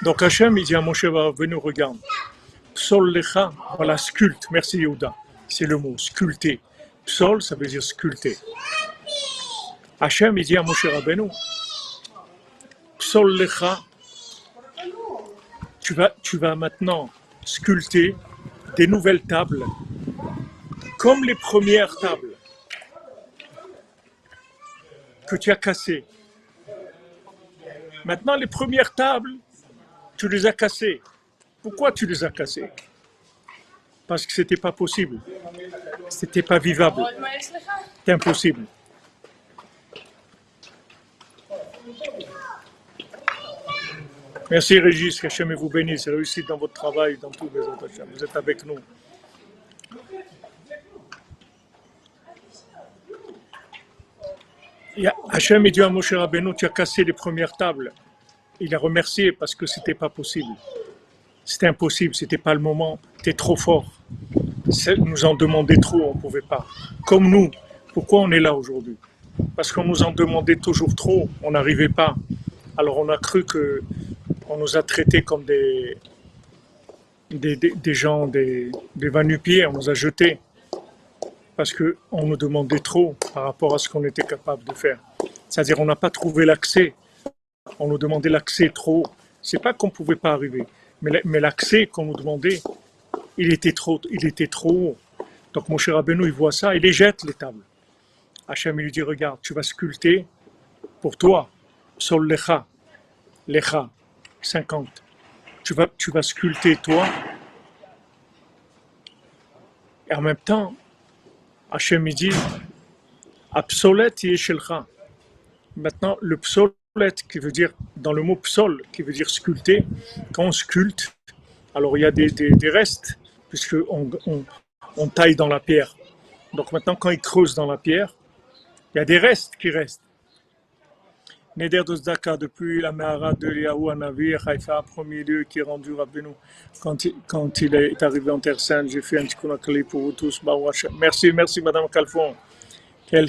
A: Donc Hachem, il dit à mon cheval, venez regarde. Psol lecha, voilà, sculpte. Merci Yehuda. C'est le mot, sculpter. Psol, ça veut dire sculpter. Hachem, il dit à mon Rabbeinu, Psol lecha, tu vas, tu vas maintenant sculpter des nouvelles tables, comme les premières tables que tu as cassées. Maintenant, les premières tables, tu les as cassées. Pourquoi tu les as cassées? Parce que c'était pas possible. C'était pas vivable. C'était impossible. Merci Régis, que Hachem vous bénisse, réussite dans votre travail, dans tout, mes autres Hachem. Vous êtes avec nous. Et Hachem, il dit à Moshe Rabbeinu, tu as cassé les premières tables. Il a remercié parce que c'était pas possible. C'était impossible, c'était pas le moment, tu es trop fort. Nous en demandait trop, on pouvait pas. Comme nous, pourquoi on est là aujourd'hui? Parce qu'on nous en demandait toujours trop, on n'arrivait pas. Alors on a cru que on nous a traités comme des, des, des- gens, des, va-nu-pieds, on nous a jetés parce qu'on nous demandait trop par rapport à ce qu'on était capable de faire. C'est-à-dire on n'a pas trouvé l'accès, on nous demandait l'accès trop. C'est pas qu'on ne pouvait pas arriver, mais la- mais l'accès qu'on nous demandait, il était trop, il était trop haut. Donc mon cher Rabbeinu, il voit ça, il les jette les tables. Hachem, lui dit, regarde, tu vas sculpter pour toi, Sol Lecha, Lecha, 50. Tu vas, tu vas sculpter toi. Et en même temps, Hachem, dit, Absolet Yeshelcha. Maintenant, le psolet, qui veut dire, dans le mot psol, qui veut dire sculpter, quand on sculpte, alors il y a des, restes, puisque on, on, on taille dans la pierre. Donc maintenant, quand il creuse dans la pierre, il y a des restes qui restent. Neder de depuis la Mehara de Liaou à Navir, Haïfa, premier lieu qui est rendu. Quand il, quand il est arrivé en Terre Sainte, j'ai fait un tikkun akli pour vous tous. Merci, merci Madame Calfon. Quel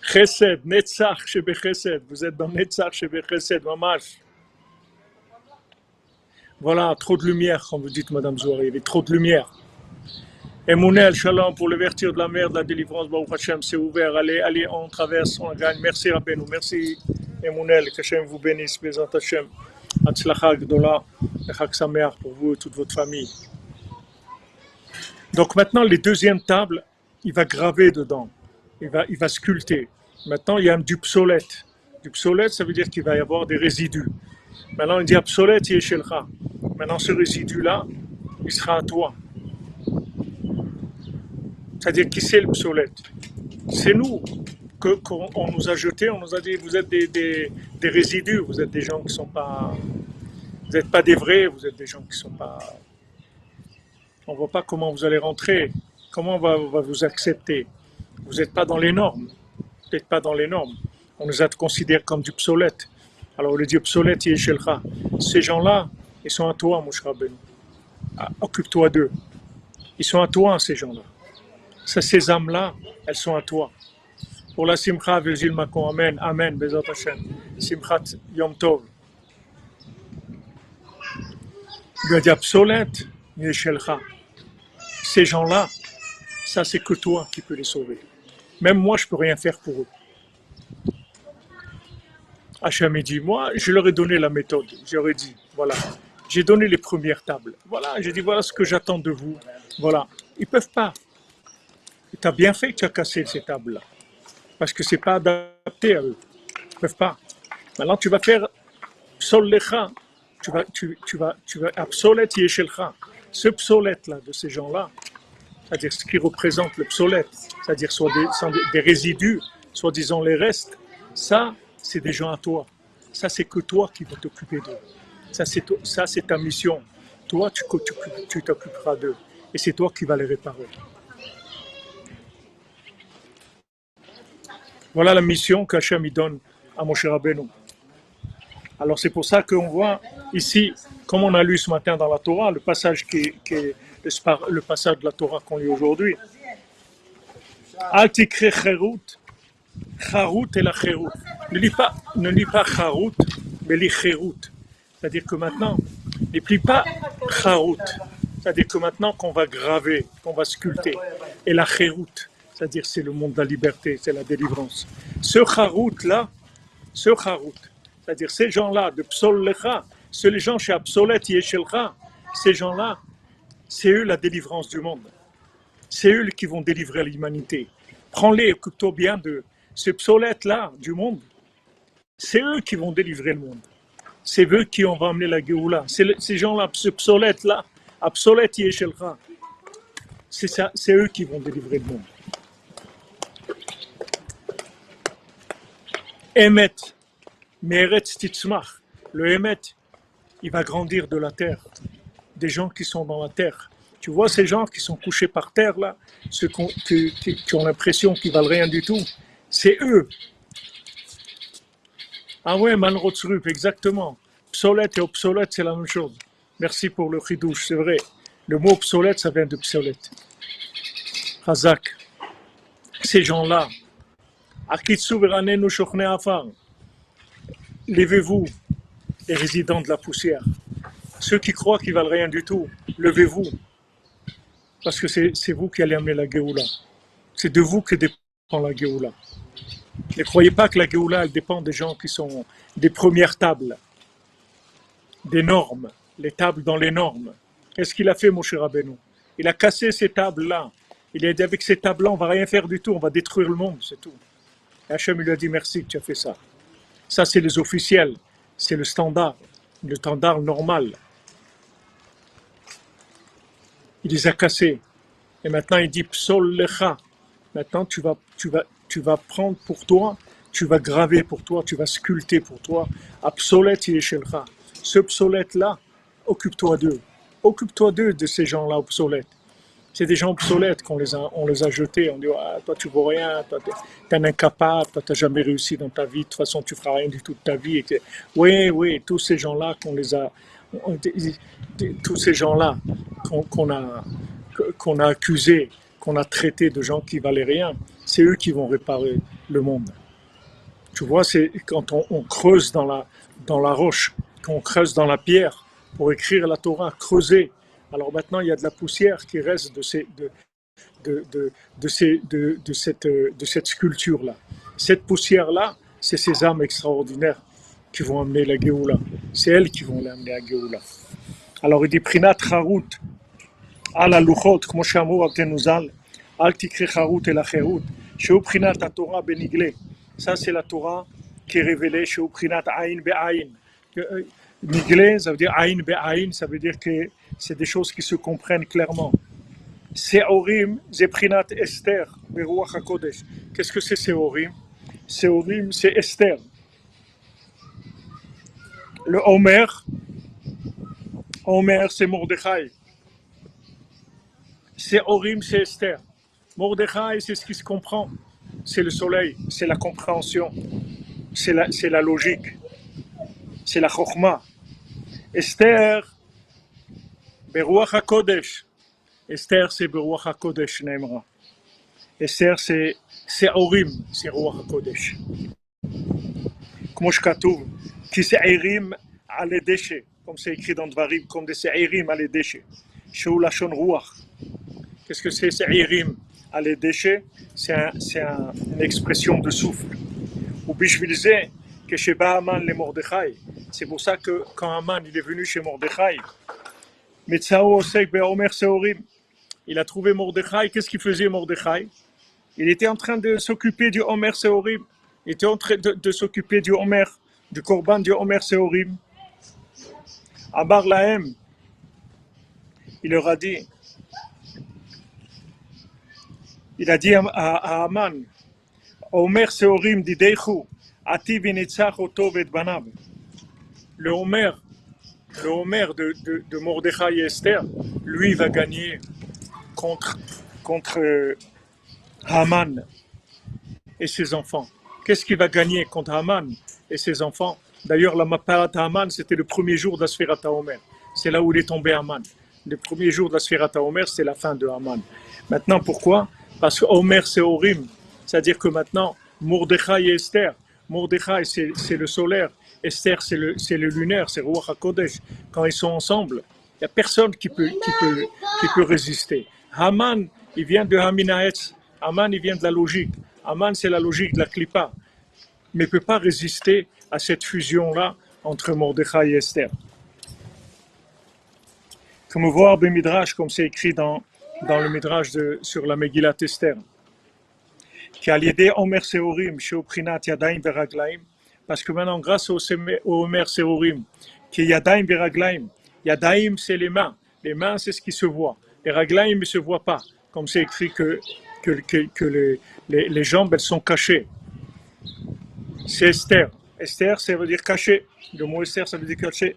A: chesed, netzach shebe chesed. Vous êtes dans netzach shebe chesed, mamash. Voilà, trop de lumière, comme vous dites Madame Zouari. Il y a trop de lumière. Emounel, shalom, pour l'ouverture de la mer, de la délivrance, Baruch Hashem, c'est ouvert. Allez, allez, on traverse, on gagne. Merci Rabbeinu, merci Emounel, que Hashem vous bénisse, Bézant Hashem. Hatzlacha Gdola, et Chag Sameach pour vous et toute votre famille. Donc maintenant, les deuxièmes tables, il va graver dedans, il va, il va sculpter. Maintenant, il y a du psolète. Du psolète, ça veut dire qu'il va y avoir des résidus. Maintenant, il dit obsolète, yeshelcha. Maintenant, ce résidu-là, il sera à toi. C'est-à-dire, qui c'est le psolète? C'est nous qu'on on nous a jetés, on nous a dit, vous êtes des, résidus, vous êtes des gens qui sont pas... Vous n'êtes pas des vrais, vous êtes des gens qui sont pas... On ne voit pas comment vous allez rentrer, comment on va, on va vous accepter. Vous n'êtes pas dans les normes. Vous n'êtes pas dans les normes. On nous a considérés comme du obsolète. Alors le dit obsolète, Yeshelcha. Ces gens-là, ils sont à toi, Moshe. Ah, Occupe-toi d'eux. Ils sont à toi, ces gens-là. Ces âmes-là, elles sont à toi. Pour la Simcha, Virgile Macon, Amen, Amen, Bezat Hashem. Simchat Yom Tov. Ces gens-là, ça, c'est que toi qui peux les sauver. Même moi, je peux rien faire pour eux. Hachem dit, moi, je leur ai donné la méthode. J'aurais dit, voilà, j'ai donné les premières tables. Voilà, j'ai dit, voilà ce que j'attends de vous. Voilà. Ils peuvent pas. Tu as bien fait que tu as cassé ces tables-là. Parce que c'est pas adapté à eux. Ils peuvent pas. Maintenant, tu vas faire Sol Lecha. Tu vas, tu, tu vas, tu vas, Absolet Yeshelcha. Ce psolète-là, de ces gens-là, c'est-à-dire ce qui représente le psolète, c'est-à-dire soit des, des- résidus, soit disons les restes, ça, c'est des gens à toi. Ça, c'est que toi qui vas t'occuper d'eux. Ça, c'est ta mission. Toi, tu tu- tu t'occuperas d'eux. Et c'est toi qui vas les réparer. Voilà la mission qu'Hachem donne à Moshe Rabbeinu. Alors c'est pour ça qu'on voit ici, comme on a lu ce matin dans la Torah, le passage qui, est- le, passage de la Torah qu'on lit aujourd'hui. Charut et la cherut. Ne lis pas, ne lis pas charut, mais lis cherut. C'est-à-dire que maintenant, ne lis pas charut. C'est-à-dire que maintenant qu'on va graver, qu'on va sculpter. Et la cherut, c'est-à-dire c'est le monde de la liberté, c'est la délivrance. Ce charut là, ce charut, c'est-à-dire ces gens-là de Psol Lecha, ceux les gens chez Absolet Yeshelcha, ces gens-là, c'est eux la délivrance du monde. C'est eux qui vont délivrer l'humanité. Prends-les, occupe-toi bien de ces psolettes-là du monde. C'est eux qui vont délivrer le monde. C'est eux qui vont amener la Géoula. C'est ces gens-là, ce psolette-là, Absolet Yeshelcha. C'est c'est eux qui vont délivrer le monde. Emet, Meretz Titzmach. Le Emet, il va grandir de la terre. Des gens qui sont dans la terre. Tu vois ces gens qui sont couchés par terre là, ceux qui, ont l'impression qu'ils valent rien du tout, c'est eux. Ah ouais, Malrotsrup, exactement. Psolète et obsolète, c'est la même chose. Merci pour le chidouche, c'est vrai. Le mot obsolète, ça vient de psolète. Razak. Ces gens-là. Levez-vous, les résidents de la poussière. Ceux qui croient qu'ils valent rien du tout, levez-vous. Parce que c'est c'est vous qui allez amener la Géoula. C'est de vous que dépend la Géoula. Ne croyez pas que la Géoula, elle dépend des gens qui sont des premières tables, des normes, les tables dans les normes. Qu'est-ce qu'il a fait, mon cher Rabbeinu Il a cassé ces tables-là. Il a dit avec ces tables-là, on va rien faire du tout, on va détruire le monde, c'est tout. Et Hachem lui a dit merci que tu as fait ça. Ça, c'est les officiels, c'est le standard, le standard normal. Il les a cassés. Et maintenant, il dit Psol lecha. Maintenant, tu vas, tu, vas, tu vas prendre pour toi, tu vas graver pour toi, tu vas sculpter pour toi. Absolète yeshelcha. Ce obsolète-là, occupe-toi d'eux. Occupe-toi d'eux, de ces gens-là obsolètes. C'est des gens obsolètes qu'on les a, on les a jetés. On dit, ah, toi, tu vaux rien, toi, t'es un incapable, toi, t'as jamais réussi dans ta vie, de toute façon, tu feras rien du tout de ta vie. Oui, oui, tous ces gens-là qu'on les a, tous ces gens-là qu'on a, qu'on a accusés, qu'on a traités de gens qui valaient rien, c'est eux qui vont réparer le monde. Tu vois, c'est quand on, on creuse dans la, dans la roche, qu'on creuse dans la pierre pour écrire la Torah, creuser. Alors maintenant, il y a de la poussière qui reste de, ces, de, de, de, de, ces, de, de cette, euh, de cette sculpture-là. Cette poussière-là, c'est ces âmes extraordinaires qui vont amener la Géoula. C'est elles qui vont l'amener à Géoula. Alors il dit Prinat Harut, על הלוחות, כמו שאמרו רבתנו ז"ל, אל תקרא חרות אלא חירות, שהוא בחינת התורה בנגלה. Ça, c'est la Torah qui est révélée, שהוא בחינת עין בעין. Euh, Niglé, ça veut dire Aïn Be'aïn, ça veut dire que c'est des choses qui se comprennent clairement. Seorim, Zeprinat Esther, Beruach HaKodesh. Qu'est-ce que c'est Seorim? Seorim, c'est Esther. Le Homer, Homer, c'est Mordechai. Seorim, c'est Esther. Mordechai, c'est ce qui se comprend. C'est le soleil, c'est la compréhension, c'est la, la logique, c'est la chokma. Esther, Beruach HaKodesh. Esther, c'est Beruach HaKodesh, Neemra. Esther, c'est c'est Orim, c'est Ruach HaKodesh. כמו שכתוב, כי שעירים על הדשא, comme c'est écrit dans Dvarim, comme des שעירים על הדשא, שהוא לשון רוח. Qu'est-ce que c'est שעירים על הדשא? C'est un- c'est un- une expression de souffle. ובשביל זה, כשבא המן למרדכי, c'est pour ça que quand Haman il est venu chez Mordechai, il a trouvé Mordechai, qu'est-ce qu'il faisait Mordechai? Il était en train de s'occuper du Homer Seorim, il était en train de, s'occuper du Homer, du Korban du Homer Seorim. Amar Lahem, il leur a dit, il a dit à, à, à Haman, Homer Seorim didechu, ati vinitzach oto et banav. Le Homer, le Homer de, de, de Mordechai et Esther, lui va gagner contre, contre euh, Haman et ses enfants. Qu'est-ce qu'il va gagner contre Haman et ses enfants? D'ailleurs, la Maparat Haman, c'était le premier jour de la Sphérata Omer. C'est là où il est tombé Haman. Le premier jour de la Sphérata Omer, c'est la fin de Haman. Maintenant, pourquoi? Parce que Omer, c'est Orim. C'est-à-dire que maintenant, Mordechai et Esther, Mordechai, c'est le solaire, Esther, c'est le, c'est le lunaire, c'est Ruach HaKodesh. Quand ils sont ensemble, il n'y a personne qui peut, qui, peut, qui peut résister. Haman, il vient de Haminaetz. Haman, il vient de la logique. Haman, c'est la logique de la Klippa. Mais il ne peut pas résister à cette fusion-là entre Mordechai et Esther. Comme voir le Midrash, comme c'est écrit dans, dans le Midrash de, sur la Megillat Esther. qui a l'idée Omer Seorim, chez Oprinat Yadaim Veraglaim, parce que maintenant, grâce au, au Omer qui est Yadaim Veraglaim, Yadaim, c'est les mains. Les mains, c'est ce qui se voit. Les Raglaim ne se voient pas, comme c'est écrit que, les, jambes, elles sont cachées. C'est Esther. Esther, ça veut dire caché. Le mot Esther, ça veut dire caché.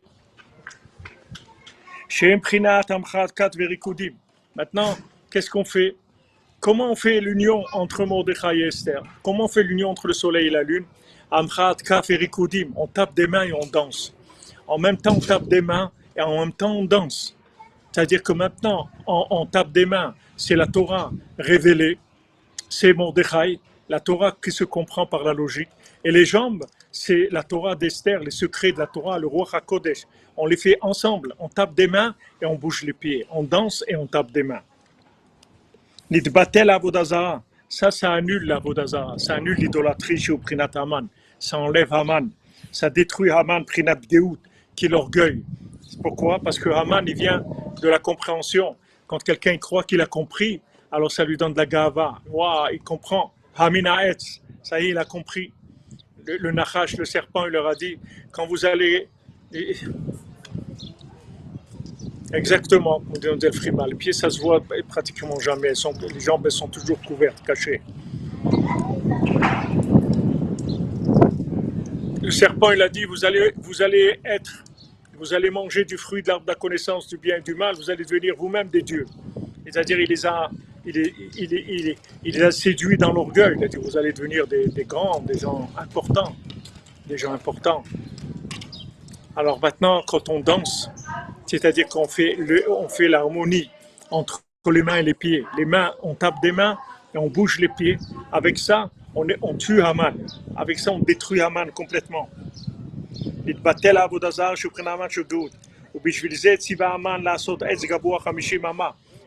A: Maintenant, qu'est-ce qu'on fait? Comment on fait l'union entre Mordechai et Esther? Comment on fait l'union entre le soleil et la lune? Kaf et. On tape des mains et on danse. En même temps, on tape des mains et en même temps, on danse. C'est-à-dire que maintenant, on, on tape des mains. C'est la Torah révélée. C'est Mordechai, la Torah qui se comprend par la logique. Et les jambes, c'est la Torah d'Esther, les secrets de la Torah, le roi HaKodesh. On les fait ensemble. On tape des mains et on bouge les pieds. On danse et on tape des mains. Nidbatel Avodazara. Ça, ça annule l'Avodazara. Ça annule l'idolâtrie chez Prinat Haman. Ça enlève Haman. Ça détruit Haman, Prinat qui est l'orgueil. Pourquoi? Parce que Haman, il vient de la compréhension. Quand quelqu'un croit qu'il a compris, alors ça lui donne de la gava. Waouh, il comprend. Hamina Etz. Ça y est, il a compris. Le, le Nachash, le serpent, il leur a dit quand vous allez. Exactement, dit on dit le frima. Les pieds, ça se voit pratiquement jamais. Les jambes, elles sont toujours couvertes, cachées. Le serpent, il a dit vous allez, vous allez être, vous allez manger du fruit de l'arbre de la connaissance du bien et du mal, vous allez devenir vous-même des dieux. C'est-à-dire, il les a. Il, a séduits dans l'orgueil. Il a dit Vous allez devenir des, des grands, des gens importants. Des gens importants. Alors maintenant, quand on danse, c'est-à-dire qu'on fait, le, on fait l'harmonie entre les mains et les pieds. Les mains, on tape des mains et on bouge les pieds. Avec ça, on, est, on tue Haman. Avec ça, on détruit Haman complètement.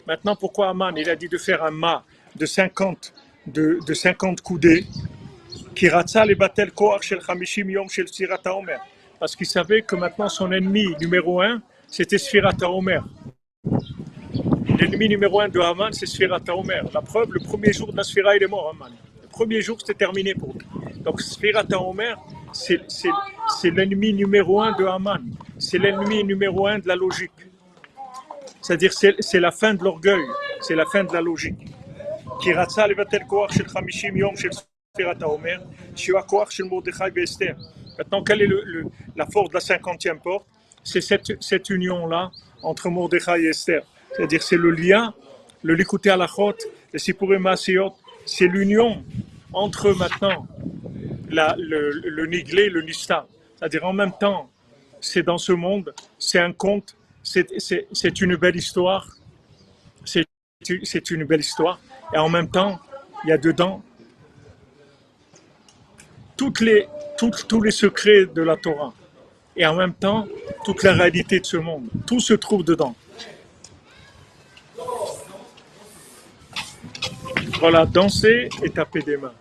A: Maintenant, pourquoi Haman Il a dit de faire un mât de 50, de, de 50 coudées. Kiratsa les batel koach shel 50 yom shel sirat haomer? Parce qu'il savait que maintenant son ennemi numéro un, c'était Sfirat HaOmer. L'ennemi numéro un de Haman, c'est Sfirat HaOmer. La preuve, le premier jour de la Sphira, il est mort, Haman. Le premier jour, c'était terminé pour lui. Donc Sfirat HaOmer, c'est c'est- c'est l'ennemi numéro un de Haman. C'est l'ennemi numéro un de la logique. C'est-à-dire, c'est c'est la fin de l'orgueil, c'est la fin de la logique. כי רצה לבטל כוח של 50 יום של ספירת העומר, שהוא הכוח של מרדכי ואסתר. Maintenant, quelle est la force de la cinquantième porte? C'est cette, union-là entre Mordechai et Esther. C'est-à-dire, c'est le lien, le Likuté Alachot, le Sipurim Maasiyot, c'est l'union entre maintenant la- le, le Niglé et le Nista. C'est-à-dire, en même temps, c'est dans ce monde, c'est un conte, c'est- une belle histoire, c'est une belle histoire. Et en même temps, il y a dedans toutes les, tous les secrets de la Torah. Et en même temps, toute la réalité de ce monde. Tout se trouve dedans. Voilà, danser et taper des mains.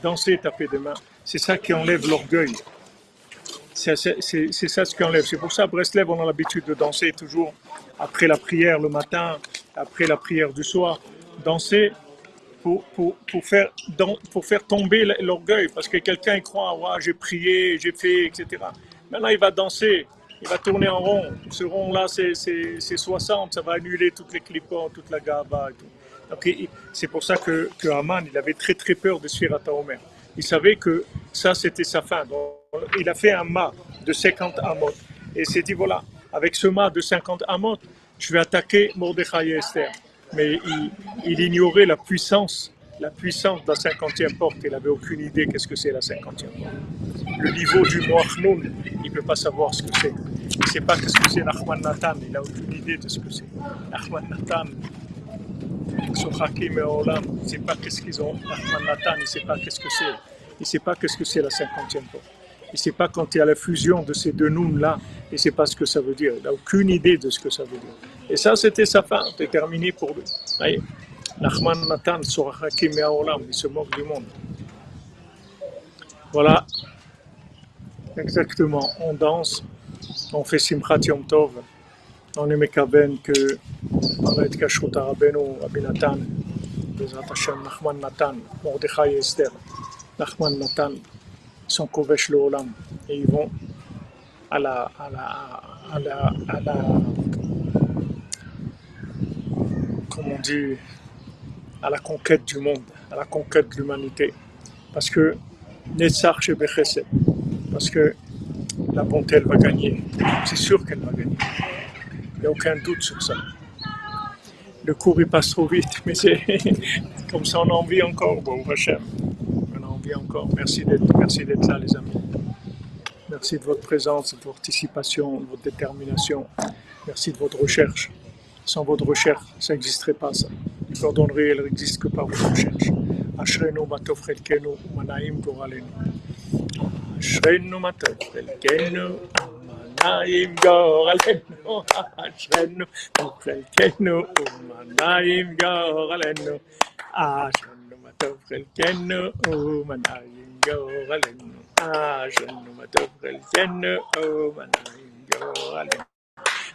A: Danser et taper des mains. C'est ça qui enlève l'orgueil. C'est ça ce qui enlève. C'est pour ça, Breslev, on a l'habitude de danser toujours après la prière le matin, après la prière du soir. Danser pour, pour, pour, faire, pour faire tomber l'orgueil. Parce que quelqu'un croit, ouais, j'ai prié, j'ai fait, etc. Maintenant, il va danser, il va tourner en rond. Ce rond-là, c'est c'est- c'est 60, ça va annuler toutes les clipons, toute la gaba et tout. Donc, c'est pour ça que, que Haman, il avait très très peur de Sphirata Omer. Il savait que ça, c'était sa fin. Il a fait un mât de 50 amot. Et il s'est dit, voilà, avec ce mât de 50 amot, je vais attaquer Mordechai et Esther. Mais il, ignorait la puissance, la puissance de la 50e porte. Il n'avait aucune idée qu'est-ce que c'est la 50e porte. Le niveau du Moachnoun, il ne peut pas savoir ce que c'est. Il ne sait pas qu'est-ce que c'est Nachman Nathan. Il n'a aucune idée de ce que c'est. Nachman Nathan, Sochakim et Olam, il ne sait pas qu'est-ce qu'ils ont. Nachman Nathan, il ne sait pas qu'est-ce que c'est. Il ne sait pas qu'est-ce que c'est la 50e porte. Il ne sait pas quand il y a la fusion de ces deux nouns-là, il ne sait pas ce que ça veut dire. Il n'a aucune idée de ce que ça veut dire. Et ça, c'était sa fin. C'était terminé pour lui. Nachman et Olam, il se moque du monde. Voilà. Exactement. On danse, on fait Simchat Yom Tov. On est mekaben que par la Kashrut Rabbeinu, Rabbi Bezrat Hashem, Nachman Mordechai et Esther, Nachman Nathan, sont Kovesh le. Et ils vont à la, à la, à la, à la, comment on dit, à la conquête du monde, à la conquête de l'humanité. Parce que parce que la bonté, elle va gagner. C'est sûr qu'elle va gagner. Il n'y a aucun doute sur ça. Le cours, il passe trop vite, <laughs> mais c'est comme ça, on a envie encore, bon, Hachem encore merci d'être, merci là, les amis. Merci de votre présence, de votre participation, de votre détermination. Merci de votre recherche. Sans votre recherche, ça n'existerait pas, ça. Les cordonneries, elles que par votre recherche. Oh,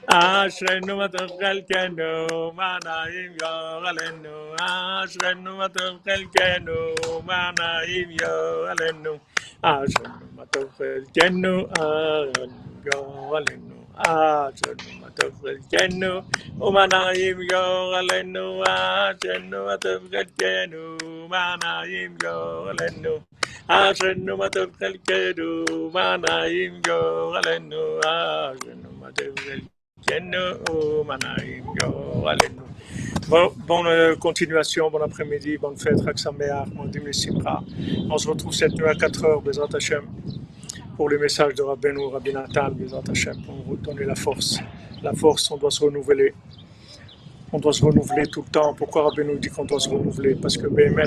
A: Ashrenu matov kelkenu oh, manaim yoralenu Ashrenu matov kelkenu manaim yoralenu Ashrenu matov kelkenu manaim yoralenu Ashrenu matov kelkenu אשרנו מה טוב חלקנו, ומה נעים גורלנו, אשרנו מה טוב חלקנו, מה נעים גורלנו, אשרנו מה טוב חלקנו, מה נעים גורלנו, אשרנו מה טוב חלקנו. Bon, bonne euh, continuation, bon après-midi, bonne fête, Raksameach, Modim les Simcha. On se retrouve cette nuit à 4 heures, Bezrat Hashem, pour le message de Rabbeinu, Rabbi Hashem, pour vous donner la force. La force, on doit se renouveler. On doit se renouveler tout le temps. Pourquoi Rabbeinu dit qu'on doit se renouveler? Parce que Behemet,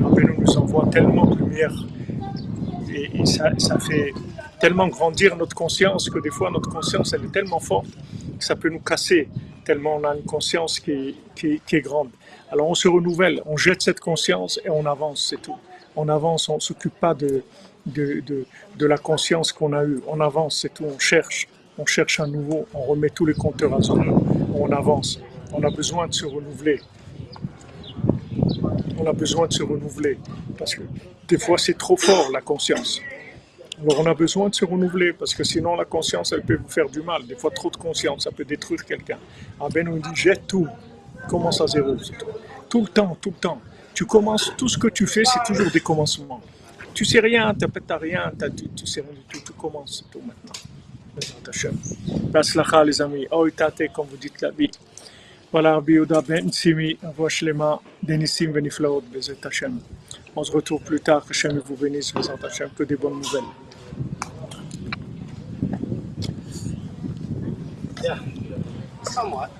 A: Rabbeinu nous envoie tellement de lumière et, ça fait tellement grandir notre conscience que des fois notre conscience elle est tellement forte que ça peut nous casser tellement on a une conscience qui, qui, qui est grande. Alors on se renouvelle, on jette cette conscience et on avance, c'est tout. On avance, on ne s'occupe pas de, de, de, de la conscience qu'on a eue. On avance, c'est tout. On cherche, on cherche un nouveau, on remet tous les compteurs à zéro, on avance. On a besoin de se renouveler. On a besoin de se renouveler parce que des fois c'est trop fort la conscience. Alors on a besoin de se renouveler parce que sinon la conscience elle peut vous faire du mal. Des fois trop de conscience ça peut détruire quelqu'un. Ah ben on dit jette tout, commence à zéro. tout. Tout le temps, tout le temps. Tu commences, tout ce que tu fais c'est toujours des commencements. Tu sais rien, tu n'as rien, tu, tu sais rien du tout, tu commences tout maintenant. Baslacha les amis, oh tate comme vous dites la vie. Voilà, Rabbi Yehuda ben Simi, voix shlema, denissim veniflaot, Bezrat Hashem. On se retrouve plus tard, Hashem vous bénisse, Bezrat Hashem, que des bonnes nouvelles.
B: Yeah. Somewhat.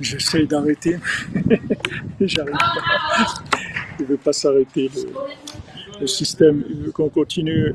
A: J'essaye d'arrêter, <laughs> j'arrive pas. Il ne veut pas s'arrêter. Le, le système, il veut qu'on continue.